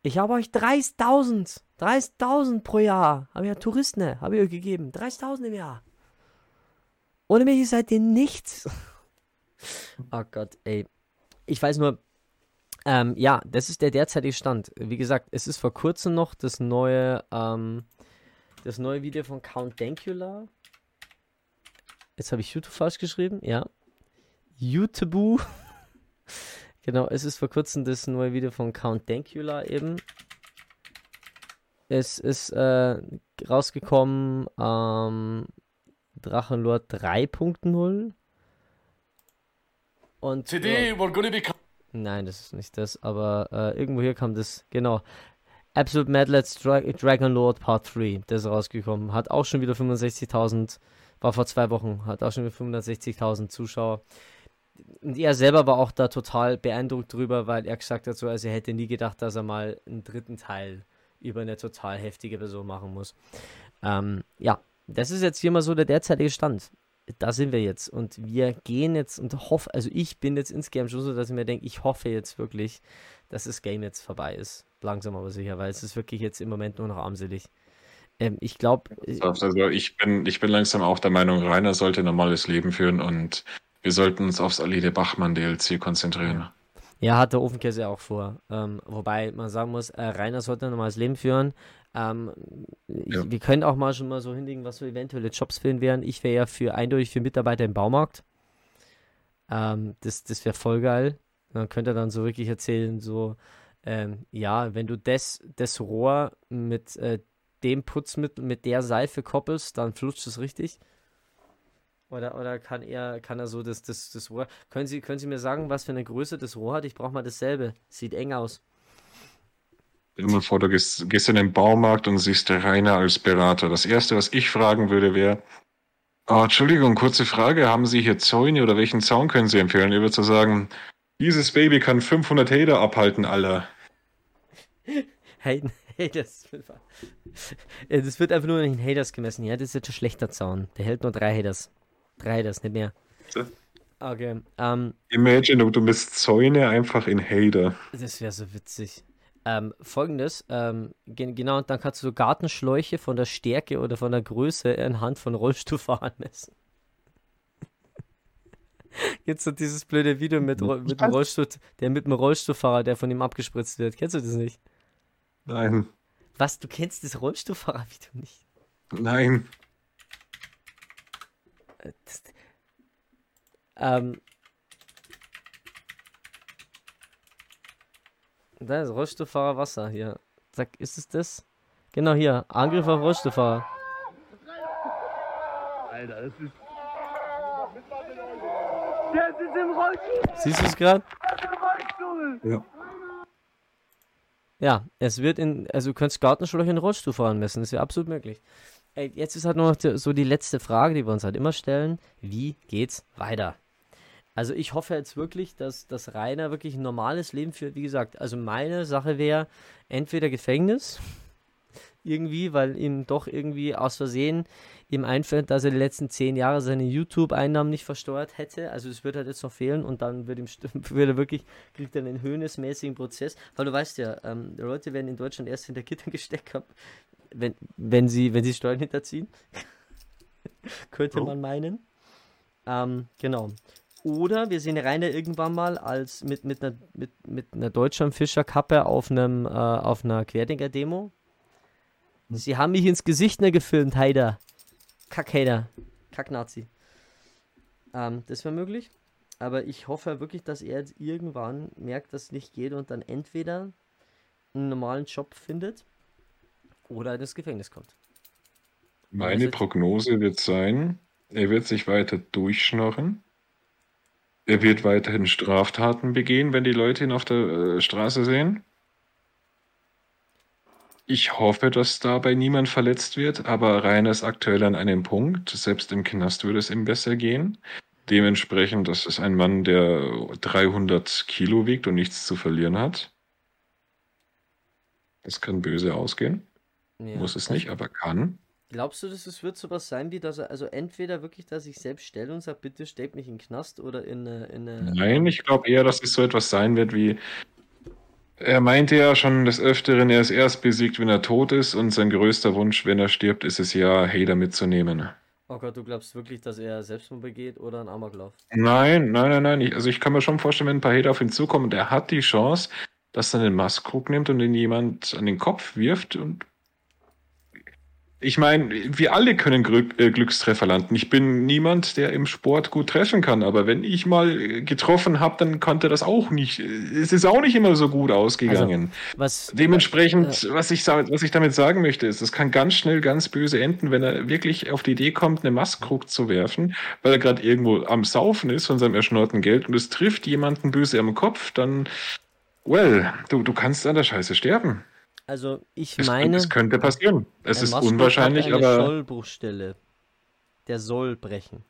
ich habe euch 30.000, 30.000 pro Jahr, habe ich ja Touristen, habe ich euch gegeben, 30.000 im Jahr. Ohne mich seid ihr nichts. <laughs> oh Gott, ey. Ich weiß nur, ähm, ja, das ist der derzeitige Stand. Wie gesagt, es ist vor kurzem noch das neue, ähm, das neue Video von Count Dankula. Jetzt habe ich YouTube falsch geschrieben, ja. YouTube. <laughs> Genau, es ist vor kurzem das neue Video von Count Dankula eben. Es ist äh, rausgekommen ähm, Drachenlord 3.0. Und Today ja, we're gonna be Nein, das ist nicht das, aber äh, irgendwo hier kam das, genau. Absolute Mad Let's Dra Dragon Lord Part 3, das ist rausgekommen. Hat auch schon wieder 65.000, war vor zwei Wochen, hat auch schon wieder 560.000 Zuschauer und er selber war auch da total beeindruckt drüber, weil er gesagt hat, so, also er hätte nie gedacht, dass er mal einen dritten Teil über eine total heftige Person machen muss. Ähm, ja, das ist jetzt hier mal so der derzeitige Stand. Da sind wir jetzt und wir gehen jetzt und hoffen, also ich bin jetzt insgesamt schon so, dass ich mir denke, ich hoffe jetzt wirklich, dass das Game jetzt vorbei ist. Langsam aber sicher, weil es ist wirklich jetzt im Moment nur noch armselig. Ähm, ich glaube. Also ich bin, ich bin langsam auch der Meinung, Rainer sollte ein normales Leben führen und wir sollten uns aufs Alide Bachmann DLC konzentrieren. Ja, hat der Ofenkäse auch vor. Ähm, wobei man sagen muss, äh, Rainer sollte ein normales Leben führen. Ähm, ja. wir können auch mal schon mal so hinlegen, was so eventuelle Jobs für ihn wären. Ich wäre ja für eindeutig für Mitarbeiter im Baumarkt. Ähm, das das wäre voll geil. Dann könnte er dann so wirklich erzählen, so, ähm, ja, wenn du das, das Rohr mit äh, dem Putzmittel, mit der Seife koppelst, dann flutscht es richtig. Oder, oder kann er, kann er so das, das, das Rohr. Können Sie, können Sie mir sagen, was für eine Größe das Rohr hat? Ich brauche mal dasselbe. Sieht eng aus. Stell dir mal vor, du gehst, gehst in den Baumarkt und siehst Rainer als Berater. Das erste, was ich fragen würde, wäre, Oh, Entschuldigung, kurze Frage. Haben Sie hier Zäune oder welchen Zaun können Sie empfehlen? Ich würde so sagen, dieses Baby kann 500 Hater abhalten, Alter. <laughs> Hey, hey, das, das <laughs> wird einfach nur in Haters gemessen. Ja, das ist jetzt ein schlechter Zaun. Der hält nur drei Haters. Drei Haters, nicht mehr. Okay. Ähm, Imagine, du misst Zäune einfach in Hater. Das wäre so witzig. Ähm, Folgendes, ähm, gen genau, und dann kannst du so Gartenschläuche von der Stärke oder von der Größe anhand von Rollstuhlfahrern messen. <laughs> Jetzt so dieses blöde Video mit, mit dem Rollstuhl, der mit dem Rollstuhlfahrer, der von ihm abgespritzt wird. Kennst du das nicht? Nein. Was, du kennst das Rollstuhlfahrer-Video nicht? Nein. Äh, das, ähm, Da ist Rollstuhlfahrer Wasser hier. Sag, ist es das? Genau hier. Angriff auf Rollstuhlfahrer. Alter, das ist. Der sitzt im Rollstuhl! Siehst du es gerade? Ja. Ja, es wird in. Also, du könntest Gartenschläuche in Rollstuhl fahren messen. Das ist ja absolut möglich. Jetzt ist halt nur noch so die letzte Frage, die wir uns halt immer stellen. Wie geht's weiter? Also ich hoffe jetzt wirklich, dass, dass Rainer wirklich ein normales Leben führt. Wie gesagt, also meine Sache wäre entweder Gefängnis, irgendwie, weil ihm doch irgendwie aus Versehen ihm einfällt, dass er die letzten zehn Jahre seine YouTube-Einnahmen nicht versteuert hätte. Also es wird halt jetzt noch fehlen und dann wird ihm <laughs> wird er wirklich, kriegt er einen höhnesmäßigen Prozess. Weil du weißt ja, ähm, Leute werden in Deutschland erst hinter Gittern <laughs> gesteckt wenn, wenn sie, wenn sie Steuern hinterziehen. <laughs> Könnte oh. man meinen. Ähm, genau. Oder wir sehen Rainer irgendwann mal als mit, mit, einer, mit, mit einer Deutschlandfischerkappe auf, einem, äh, auf einer Querdenker-Demo. Sie haben mich ins Gesicht ne gefilmt, Heider. Kackhader. Kacknazi. Ähm, das wäre möglich. Aber ich hoffe wirklich, dass er jetzt irgendwann merkt, dass es nicht geht und dann entweder einen normalen Job findet oder ins Gefängnis kommt. Meine Prognose wird sein, er wird sich weiter durchschnorren er wird weiterhin Straftaten begehen, wenn die Leute ihn auf der äh, Straße sehen. Ich hoffe, dass dabei niemand verletzt wird, aber Rainer ist aktuell an einem Punkt. Selbst im Knast würde es ihm besser gehen. Dementsprechend, das ist ein Mann, der 300 Kilo wiegt und nichts zu verlieren hat. Das kann böse ausgehen. Ja, Muss es nicht, aber kann. Glaubst du, dass es wird sowas sein, wie dass er, also entweder wirklich, dass ich selbst stelle und sage, bitte stellt mich in den Knast oder in eine. In eine Nein, ich glaube eher, dass es so etwas sein wird wie. Er meinte ja schon des Öfteren, er ist erst besiegt, wenn er tot ist, und sein größter Wunsch, wenn er stirbt, ist es ja, Hader mitzunehmen. Oh Gott, du glaubst wirklich, dass er Selbstmord begeht oder einen Amoklauf? Nein, nein, nein, nein. Ich, also ich kann mir schon vorstellen, wenn ein paar Hater auf ihn zukommen und er hat die Chance, dass er einen Maskrug nimmt und ihn jemand an den Kopf wirft und ich meine, wir alle können Glück, äh, Glückstreffer landen. Ich bin niemand, der im Sport gut treffen kann, aber wenn ich mal getroffen habe, dann konnte das auch nicht. Es ist auch nicht immer so gut ausgegangen. Also, was, Dementsprechend, äh, was, ich, was ich damit sagen möchte, ist, es kann ganz schnell ganz böse enden, wenn er wirklich auf die Idee kommt, eine Maskrug zu werfen, weil er gerade irgendwo am Saufen ist von seinem erschnorten Geld und es trifft jemanden böse am Kopf, dann, well, du, du kannst an der Scheiße sterben. Also ich es, meine. Es könnte passieren. Es ist unwahrscheinlich, hat eine aber. Sollbruchstelle. Der soll brechen.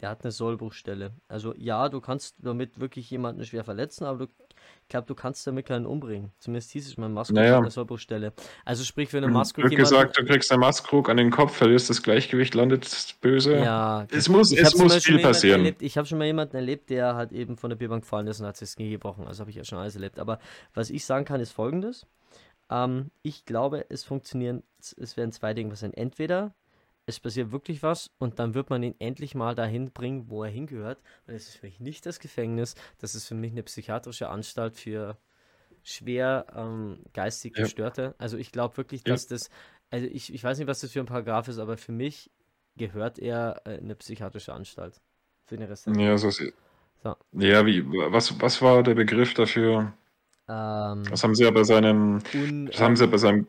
Der hat eine Sollbruchstelle. Also ja, du kannst damit wirklich jemanden schwer verletzen, aber du, ich glaube, du kannst damit keinen umbringen. Zumindest hieß es mal Maskrug naja. eine Sollbruchstelle. Also sprich, wenn du Maskrug jemanden... gesagt, du kriegst einen Maskrug an den Kopf, verlierst das Gleichgewicht, landet böse. Ja. Es muss, es muss viel passieren. Erlebt, ich habe schon mal jemanden erlebt, der halt eben von der Bierbank gefallen ist und hat sich das Knie gebrochen. Also habe ich ja schon alles erlebt. Aber was ich sagen kann, ist folgendes. Ähm, ich glaube, es funktionieren, es werden zwei Dinge passieren. Entweder es passiert wirklich was und dann wird man ihn endlich mal dahin bringen, wo er hingehört. Und es ist für mich nicht das Gefängnis, das ist für mich eine psychiatrische Anstalt für schwer ähm, geistig ja. Gestörte. Also ich glaube wirklich, dass ja. das, also ich, ich weiß nicht, was das für ein Paragraph ist, aber für mich gehört er äh, in eine psychiatrische Anstalt. Für den Rest. Ja, so, so. Ja, wie, was, was war der Begriff dafür? Ähm, das haben sie ja bei seinem, das haben sie bei seinem,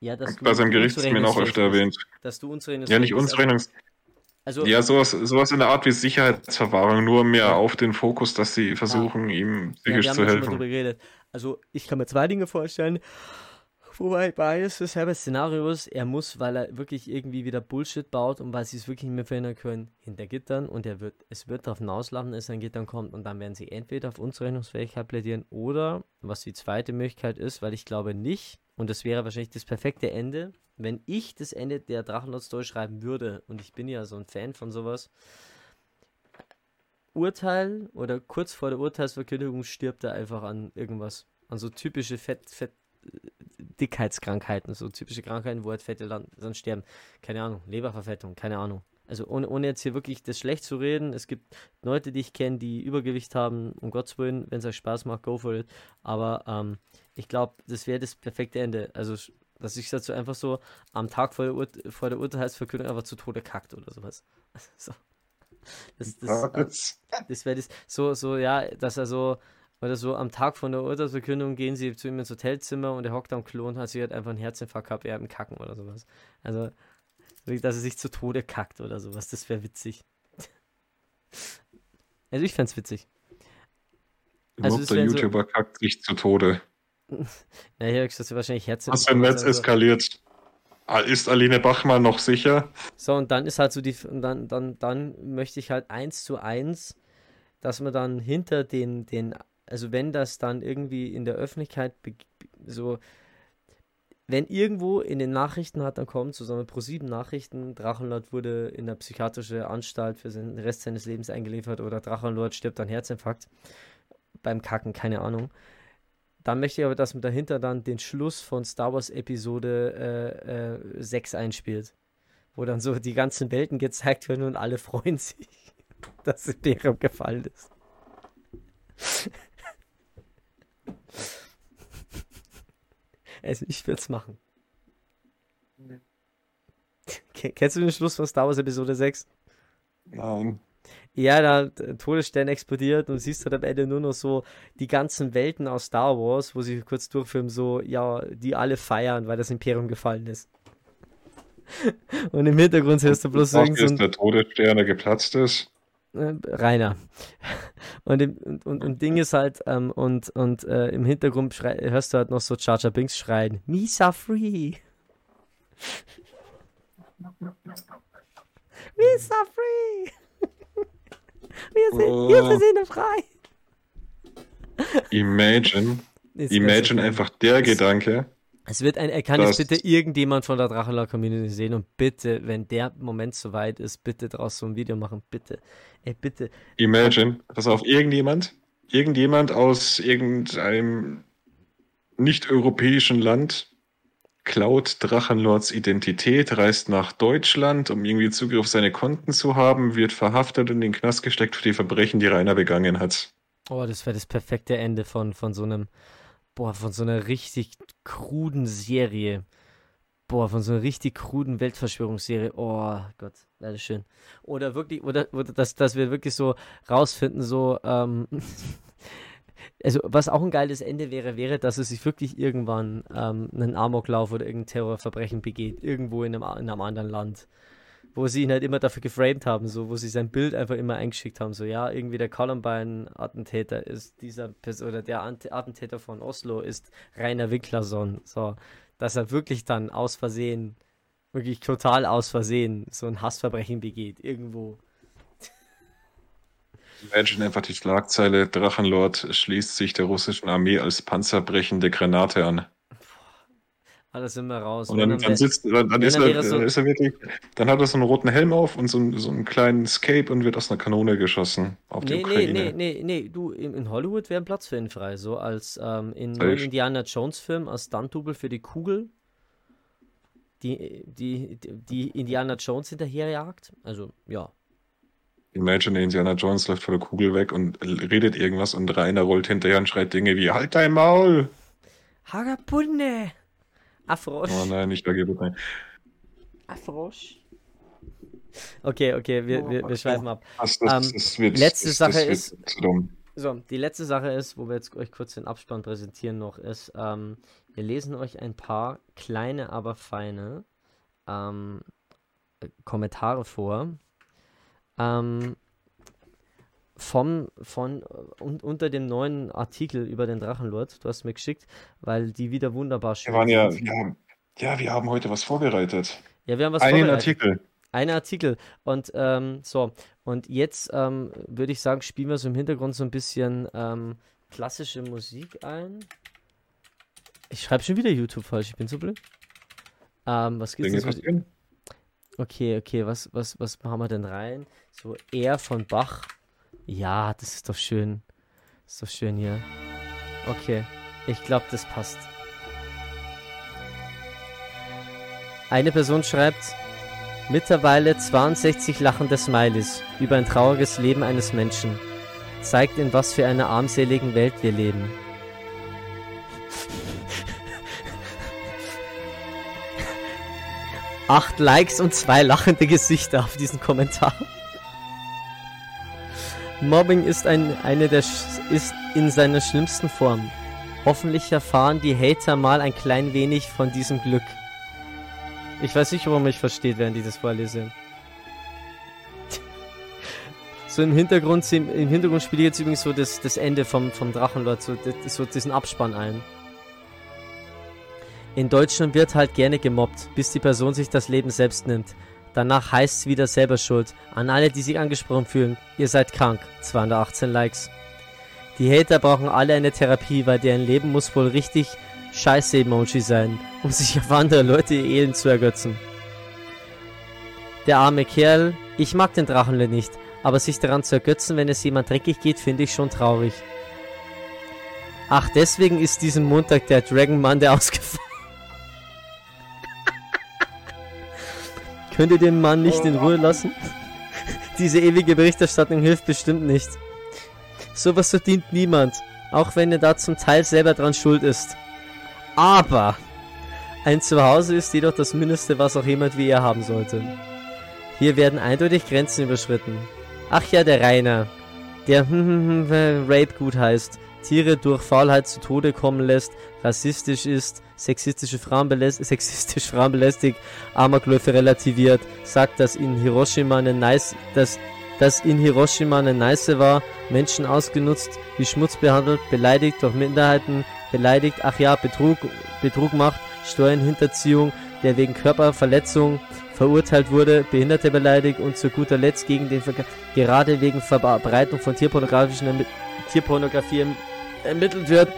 ja, bei seinem Gerichtstermin auch öfter erwähnt. Dass du unzurechnungsfähig Ja, nicht unzurechnungsfähig. Also, ja, sowas, sowas in der Art wie Sicherheitsverwahrung, nur mehr ja. auf den Fokus, dass sie versuchen, ja. ihm psychisch ja, zu helfen. Also ich kann mir zwei Dinge vorstellen. Wobei beides dasselbe Szenario ist, er muss, weil er wirklich irgendwie wieder Bullshit baut und weil sie es wirklich nicht mehr verhindern können, hinter Gittern und er wird, es wird darauf hinauslaufen, dass er an Gittern kommt und dann werden sie entweder auf Unzurechnungsfähigkeit plädieren oder, was die zweite Möglichkeit ist, weil ich glaube nicht, und das wäre wahrscheinlich das perfekte Ende, wenn ich das Ende der Drachenlord-Story schreiben würde, und ich bin ja so ein Fan von sowas, Urteil oder kurz vor der Urteilsverkündigung stirbt er einfach an irgendwas. An so typische Fett, Fett, Dickheitskrankheiten, so typische Krankheiten, wo halt Fette dann, dann sterben. Keine Ahnung, Leberverfettung, keine Ahnung. Also ohne, ohne jetzt hier wirklich das schlecht zu reden, es gibt Leute, die ich kenne, die Übergewicht haben, um Gottes Willen, wenn es euch Spaß macht, go for it. Aber ähm, ich glaube, das wäre das perfekte Ende. Also, dass ich dazu einfach so am Tag vor der, Ur vor der Urteilsverkündung einfach zu Tode kackt oder sowas. <laughs> so. Das, das, das wäre das, so, so, ja, dass er so, oder so am Tag von der Urteilsverkündung gehen sie zu ihm ins Hotelzimmer und er hockt am Klo und hat sich halt einfach einen Herzinfarkt gehabt, er hat einen Kacken oder sowas. Also, dass er sich zu Tode kackt oder sowas, das wäre <laughs> witzig. Also ich fände es witzig. Also der YouTuber so, kackt sich zu Tode. naja, das ist wahrscheinlich Herzinfarkt. Was ein Netz also. eskaliert. Ah, ist Aline Bachmann noch sicher? So, und dann ist halt so die, und dann, dann, dann möchte ich halt eins zu eins, dass man dann hinter den, den, also wenn das dann irgendwie in der Öffentlichkeit so, wenn irgendwo in den Nachrichten hat dann kommt, zusammen pro sieben Nachrichten, Drachenlord wurde in der psychiatrische Anstalt für den Rest seines Lebens eingeliefert oder Drachenlord stirbt an Herzinfarkt beim Kacken, keine Ahnung dann möchte ich aber, dass man dahinter dann den Schluss von Star Wars Episode äh, äh, 6 einspielt. Wo dann so die ganzen Welten gezeigt werden und alle freuen <laughs> sich, dass Imperium gefallen ist. Also ich würde es machen. Kennst du den Schluss von Star Wars Episode 6? Nein. Ja, da Todesstern explodiert und siehst halt am Ende nur noch so die ganzen Welten aus Star Wars, wo sie kurz durchfilmen, so, ja, die alle feiern, weil das Imperium gefallen ist. <laughs> und im Hintergrund hörst du bloß irgend so ein... der Todesstern, der geplatzt ist. Äh, Rainer. Und, im, und, und, Ding ist halt, ähm, und, und äh, im Hintergrund hörst du halt noch so Charger Binks schreien, Misa free! <laughs> Misa free! <laughs> Wir sind, oh. wir sind frei. Imagine. Imagine einfach der Gedanke. Es wird ein, kann jetzt bitte irgendjemand von der Drachenlaw Community sehen und bitte, wenn der Moment soweit ist, bitte draus so ein Video machen, bitte. Ey, bitte. Imagine, pass auf, irgendjemand, irgendjemand aus irgendeinem nicht-europäischen Land klaut Drachenlords Identität, reist nach Deutschland, um irgendwie Zugriff auf seine Konten zu haben, wird verhaftet und in den Knast gesteckt für die Verbrechen, die Rainer begangen hat. Oh, das wäre das perfekte Ende von, von so einem, boah, von so einer richtig kruden Serie. Boah, von so einer richtig kruden Weltverschwörungsserie. Oh Gott, leider schön. Oder wirklich, oder, oder dass, dass wir wirklich so rausfinden, so, ähm, <laughs> also was auch ein geiles Ende wäre, wäre, dass er sich wirklich irgendwann ähm, einen Amoklauf oder irgendein Terrorverbrechen begeht, irgendwo in einem, in einem anderen Land. Wo sie ihn halt immer dafür geframed haben, so, wo sie sein Bild einfach immer eingeschickt haben, so, ja, irgendwie der Columbine-Attentäter ist dieser Person, oder der Attentäter von Oslo ist Rainer Winklerson, so, dass er wirklich dann aus Versehen, wirklich total aus Versehen so ein Hassverbrechen begeht, irgendwo. Imagine einfach die Schlagzeile: Drachenlord schließt sich der russischen Armee als panzerbrechende Granate an. Alles immer raus. Und dann, dann, dann sitzt, dann, dann ist, er, so ist er wirklich, dann hat er so einen roten Helm auf und so, so einen kleinen Scape und wird aus einer Kanone geschossen auf nee, die Ukraine. Nee, nee, nee, nee, du, in, in Hollywood wäre ein Platz für ihn frei, so als ähm, in einem Indiana Jones Film als Stunt-Double für die Kugel, die, die, die Indiana Jones hinterherjagt. Also, ja, Imagine Indiana Jones läuft vor der Kugel weg und redet irgendwas und Rainer rollt hinterher und schreit Dinge wie Halt dein Maul! Hagapunne! Afrosch. Oh nein, nicht Hagapunne. Afrosch. Okay, okay, wir, wir, wir schweifen ab. Das, das, ähm, das wird, letzte Sache ist. So, die letzte Sache ist, wo wir jetzt euch kurz den Abspann präsentieren noch, ist, ähm, wir lesen euch ein paar kleine, aber feine ähm, Kommentare vor, ähm, vom, von, un, unter dem neuen Artikel über den Drachenlord. Du hast mir geschickt, weil die wieder wunderbar schön Wir waren ja, sind. wir haben, ja, wir haben heute was vorbereitet. Ja, wir haben was Einen vorbereitet. Artikel. Ein Artikel. Und ähm, so, und jetzt ähm, würde ich sagen, spielen wir so im Hintergrund so ein bisschen ähm, klassische Musik ein. Ich schreibe schon wieder YouTube falsch, ich bin so blöd. Ähm, was gibt's Dinge denn so? passieren. Okay, okay, was, was, was machen wir denn rein? So, er von Bach. Ja, das ist doch schön. ist doch schön hier. Okay, ich glaube, das passt. Eine Person schreibt, mittlerweile 62 lachende Smileys über ein trauriges Leben eines Menschen. Zeigt, in was für einer armseligen Welt wir leben. <laughs> Acht Likes und zwei lachende Gesichter auf diesen Kommentar. Mobbing ist, ein, eine der, ist in seiner schlimmsten Form. Hoffentlich erfahren die Hater mal ein klein wenig von diesem Glück. Ich weiß nicht, ob man mich versteht, während ich das vorlese. <laughs> So im Hintergrund, im Hintergrund spiele ich jetzt übrigens so das, das Ende vom, vom Drachenlord, so, so diesen Abspann ein. In Deutschland wird halt gerne gemobbt, bis die Person sich das Leben selbst nimmt. Danach heißt es wieder selber schuld. An alle, die sich angesprochen fühlen, ihr seid krank. 218 Likes. Die Hater brauchen alle eine Therapie, weil deren Leben muss wohl richtig Scheiße-Emoji sein, um sich auf andere Leute ihr Elend zu ergötzen. Der arme Kerl, ich mag den Drachenle nicht, aber sich daran zu ergötzen, wenn es jemand dreckig geht, finde ich schon traurig. Ach, deswegen ist diesen Montag der Dragon Monday <laughs> ausgefallen. Könnt ihr den Mann nicht in Ruhe lassen? <laughs> Diese ewige Berichterstattung hilft bestimmt nicht. Sowas verdient niemand, auch wenn er da zum Teil selber dran schuld ist. Aber ein Zuhause ist jedoch das Mindeste, was auch jemand wie er haben sollte. Hier werden eindeutig Grenzen überschritten. Ach ja, der Rainer, der <laughs> Rape gut heißt, Tiere durch Faulheit zu Tode kommen lässt, rassistisch ist, sexistische Frauen, beläst sexistisch Frauen belästigt, Amokläufe relativiert, sagt, dass in Hiroshima eine nice, dass, dass in Hiroshima eine nice war, Menschen ausgenutzt, wie Schmutz behandelt, beleidigt durch Minderheiten, beleidigt, ach ja, Betrug, Betrug macht, Steuernhinterziehung, der wegen Körperverletzung verurteilt wurde, Behinderte beleidigt und zu guter Letzt gegen den Ver gerade wegen Verbreitung von tierpornografischen Tierpornografie ermittelt wird.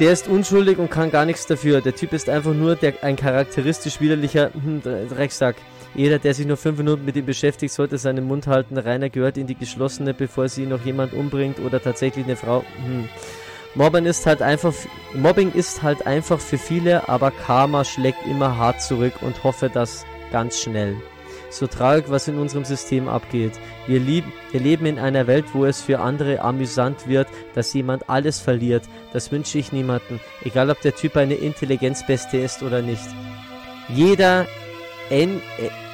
Der ist unschuldig und kann gar nichts dafür. Der Typ ist einfach nur der, ein charakteristisch widerlicher hm, Drecksack. Jeder, der sich nur fünf Minuten mit ihm beschäftigt, sollte seinen Mund halten. Rainer gehört in die geschlossene, bevor sie noch jemand umbringt oder tatsächlich eine Frau. Hm. Mobbing ist halt einfach, Mobbing ist halt einfach für viele, aber Karma schlägt immer hart zurück und hoffe, dass ganz schnell. So traurig, was in unserem System abgeht. Wir, lieb, wir leben in einer Welt, wo es für andere amüsant wird, dass jemand alles verliert. Das wünsche ich niemanden, egal ob der Typ eine Intelligenzbeste ist oder nicht. Jeder en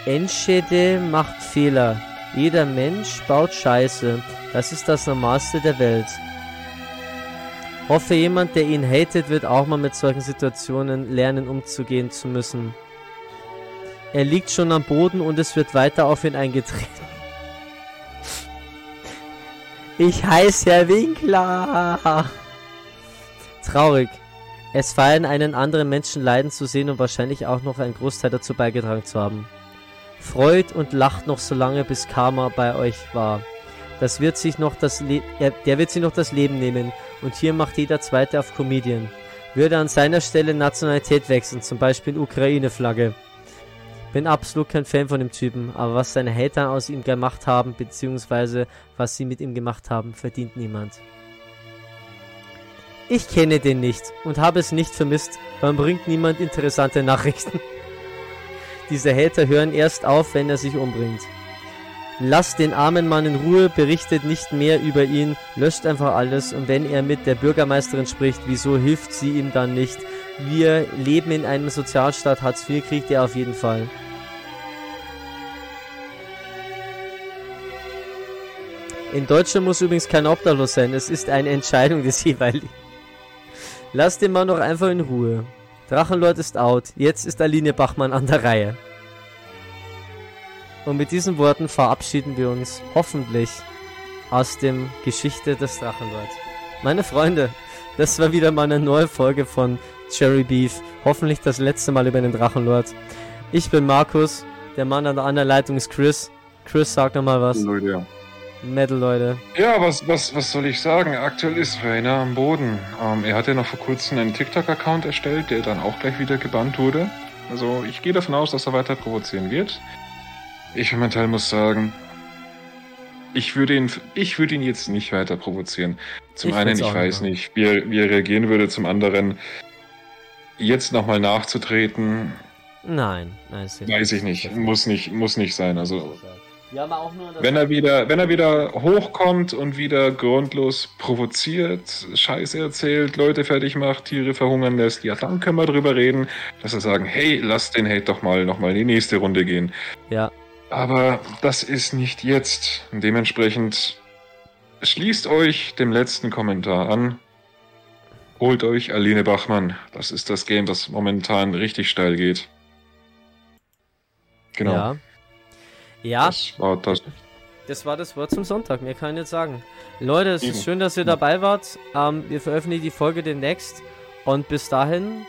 äh, Enschede macht Fehler. Jeder Mensch baut Scheiße. Das ist das Normalste der Welt. Hoffe, jemand, der ihn hatet, wird auch mal mit solchen Situationen lernen, umzugehen zu müssen. Er liegt schon am Boden und es wird weiter auf ihn eingetreten. Ich heiße Herr Winkler. Traurig. Es feiern einen anderen Menschen leiden zu sehen und wahrscheinlich auch noch einen Großteil dazu beigetragen zu haben. Freut und lacht noch so lange, bis Karma bei euch war. Das wird sich noch das Le er, der wird sich noch das Leben nehmen und hier macht jeder Zweite auf Comedian. Würde an seiner Stelle Nationalität wechseln, zum Beispiel Ukraine-Flagge. Bin absolut kein Fan von dem Typen, aber was seine Hater aus ihm gemacht haben, beziehungsweise was sie mit ihm gemacht haben, verdient niemand. Ich kenne den nicht und habe es nicht vermisst, man bringt niemand interessante Nachrichten. <laughs> Diese Hater hören erst auf, wenn er sich umbringt. Lasst den armen Mann in Ruhe, berichtet nicht mehr über ihn, löscht einfach alles und wenn er mit der Bürgermeisterin spricht, wieso hilft sie ihm dann nicht? Wir leben in einem Sozialstaat, Hartz IV kriegt er auf jeden Fall. In Deutschland muss übrigens kein Obdachlos sein, es ist eine Entscheidung des <laughs> jeweiligen. Lasst den Mann doch einfach in Ruhe. Drachenlord ist out, jetzt ist Aline Bachmann an der Reihe. Und mit diesen Worten verabschieden wir uns hoffentlich aus dem Geschichte des Drachenlords. Meine Freunde, das war wieder mal eine neue Folge von Cherry Beef. Hoffentlich das letzte Mal über den Drachenlord. Ich bin Markus, der Mann an der anderen Leitung ist Chris. Chris, sag noch mal was. Leute, ja. Metal, Leute. Ja, was, was, was soll ich sagen? Aktuell ist Rainer am Boden. Ähm, er hatte noch vor kurzem einen TikTok-Account erstellt, der dann auch gleich wieder gebannt wurde. Also ich gehe davon aus, dass er weiter provozieren wird. Ich für meinen Teil muss sagen, ich würde ihn, ich würde ihn jetzt nicht weiter provozieren. Zum Ich einen, ich weiß nicht nicht, wie er, wie er reagieren würde. Zum anderen, jetzt nochmal nachzutreten, Nein, nein, ist weiß ich nicht. Muss nicht, muss nicht sein. Also wenn er wieder, wenn er wieder hochkommt und wieder grundlos provoziert, Scheiße erzählt, Leute fertig macht, Tiere verhungern lässt, ja, dann können wir drüber reden, dass wir sagen, hey, lass den Hate doch mal nochmal in die nächste Runde gehen. Ja, Aber das ist nicht jetzt. Dementsprechend schließt euch dem letzten Kommentar an. Holt euch Aline Bachmann. Das ist das Game, das momentan richtig steil geht. Genau. ja. Ja, Das war das. das war das Wort zum Sonntag. Mehr kann ich nicht sagen. Leute, es Eben. ist schön, dass ihr dabei wart. Ähm, wir veröffentlichen die Folge demnächst. Und bis dahin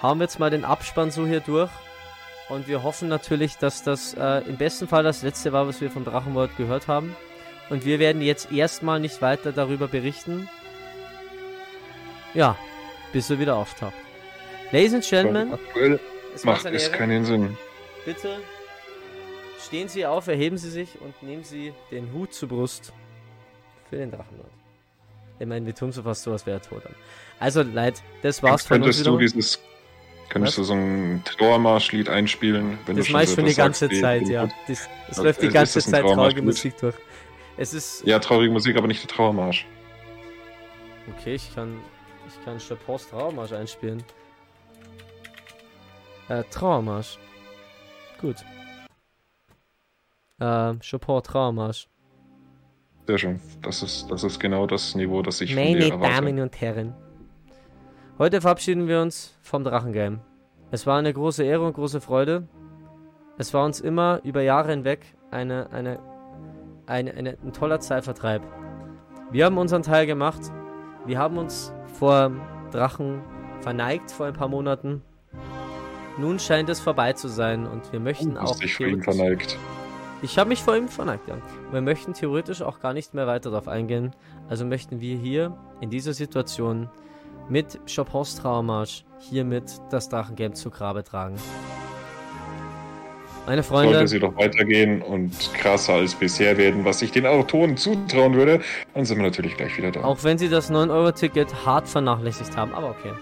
haben wir jetzt mal den Abspann so hier durch. Und wir hoffen natürlich, dass das äh, im besten Fall das letzte war, was wir vom Drachenwort gehört haben. Und wir werden jetzt erstmal nicht weiter darüber berichten. Ja, bis er wieder auftaucht. Ladies and Gentlemen, es macht es keinen Sinn. Bitte stehen Sie auf, erheben Sie sich und nehmen Sie den Hut zur Brust für den Drachenlord. Ich meine, wir tun so fast so, als wäre er tot. Also, Leid, das war's von uns Könntest du dieses, könntest Was? du so ein Trauermarschlied einspielen, wenn Das du mache ich schon die ganze sagst Zeit, ja. Das, es Ja, läuft die ganze Zeit traurige. Musik durch. Es ist. Ja, traurige Musik, aber nicht der Trauermarsch. Okay, ich kann. Ich kann Chopins Trauermarsch einspielen. Äh, Trauermarsch. Gut. Äh, Chopin Trauermarsch. Sehr schön. Das ist, das ist genau das Niveau, das ich von Meine dir erwarte. Damen und Herren. Heute verabschieden wir uns vom Drachengame. Es war eine große Ehre und große Freude. Es war uns immer über Jahre hinweg eine, eine, eine, eine, ein toller Zeitvertreib. Wir haben unseren Teil gemacht. Wir haben uns vor Drachen verneigt vor ein paar Monaten. Nun scheint es vorbei zu sein und wir möchten Du auch. dich vor ihm verneigt. ich habe mich vor ihm verneigt, ja. Wir möchten theoretisch auch gar nicht mehr weiter darauf eingehen. Also möchten wir hier in dieser Situation mit Chopins Trauermarsch hiermit das Drachengame zu Grabe tragen. Meine Freunde, Sollte sie doch weitergehen und krasser als bisher werden, was ich den Autoren zutrauen würde, dann sind wir natürlich gleich wieder da. auch wenn sie das 9-Euro-Ticket hart vernachlässigt haben, aber okay.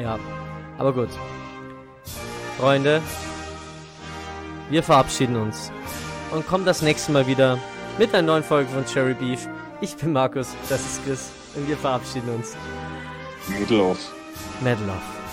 Ja, aber gut. Freunde, wir verabschieden uns und kommen das nächste Mal wieder mit einer neuen Folge von Cherry Beef. Ich bin Markus, das ist Chris und wir verabschieden uns. Mittel auf. Medal off.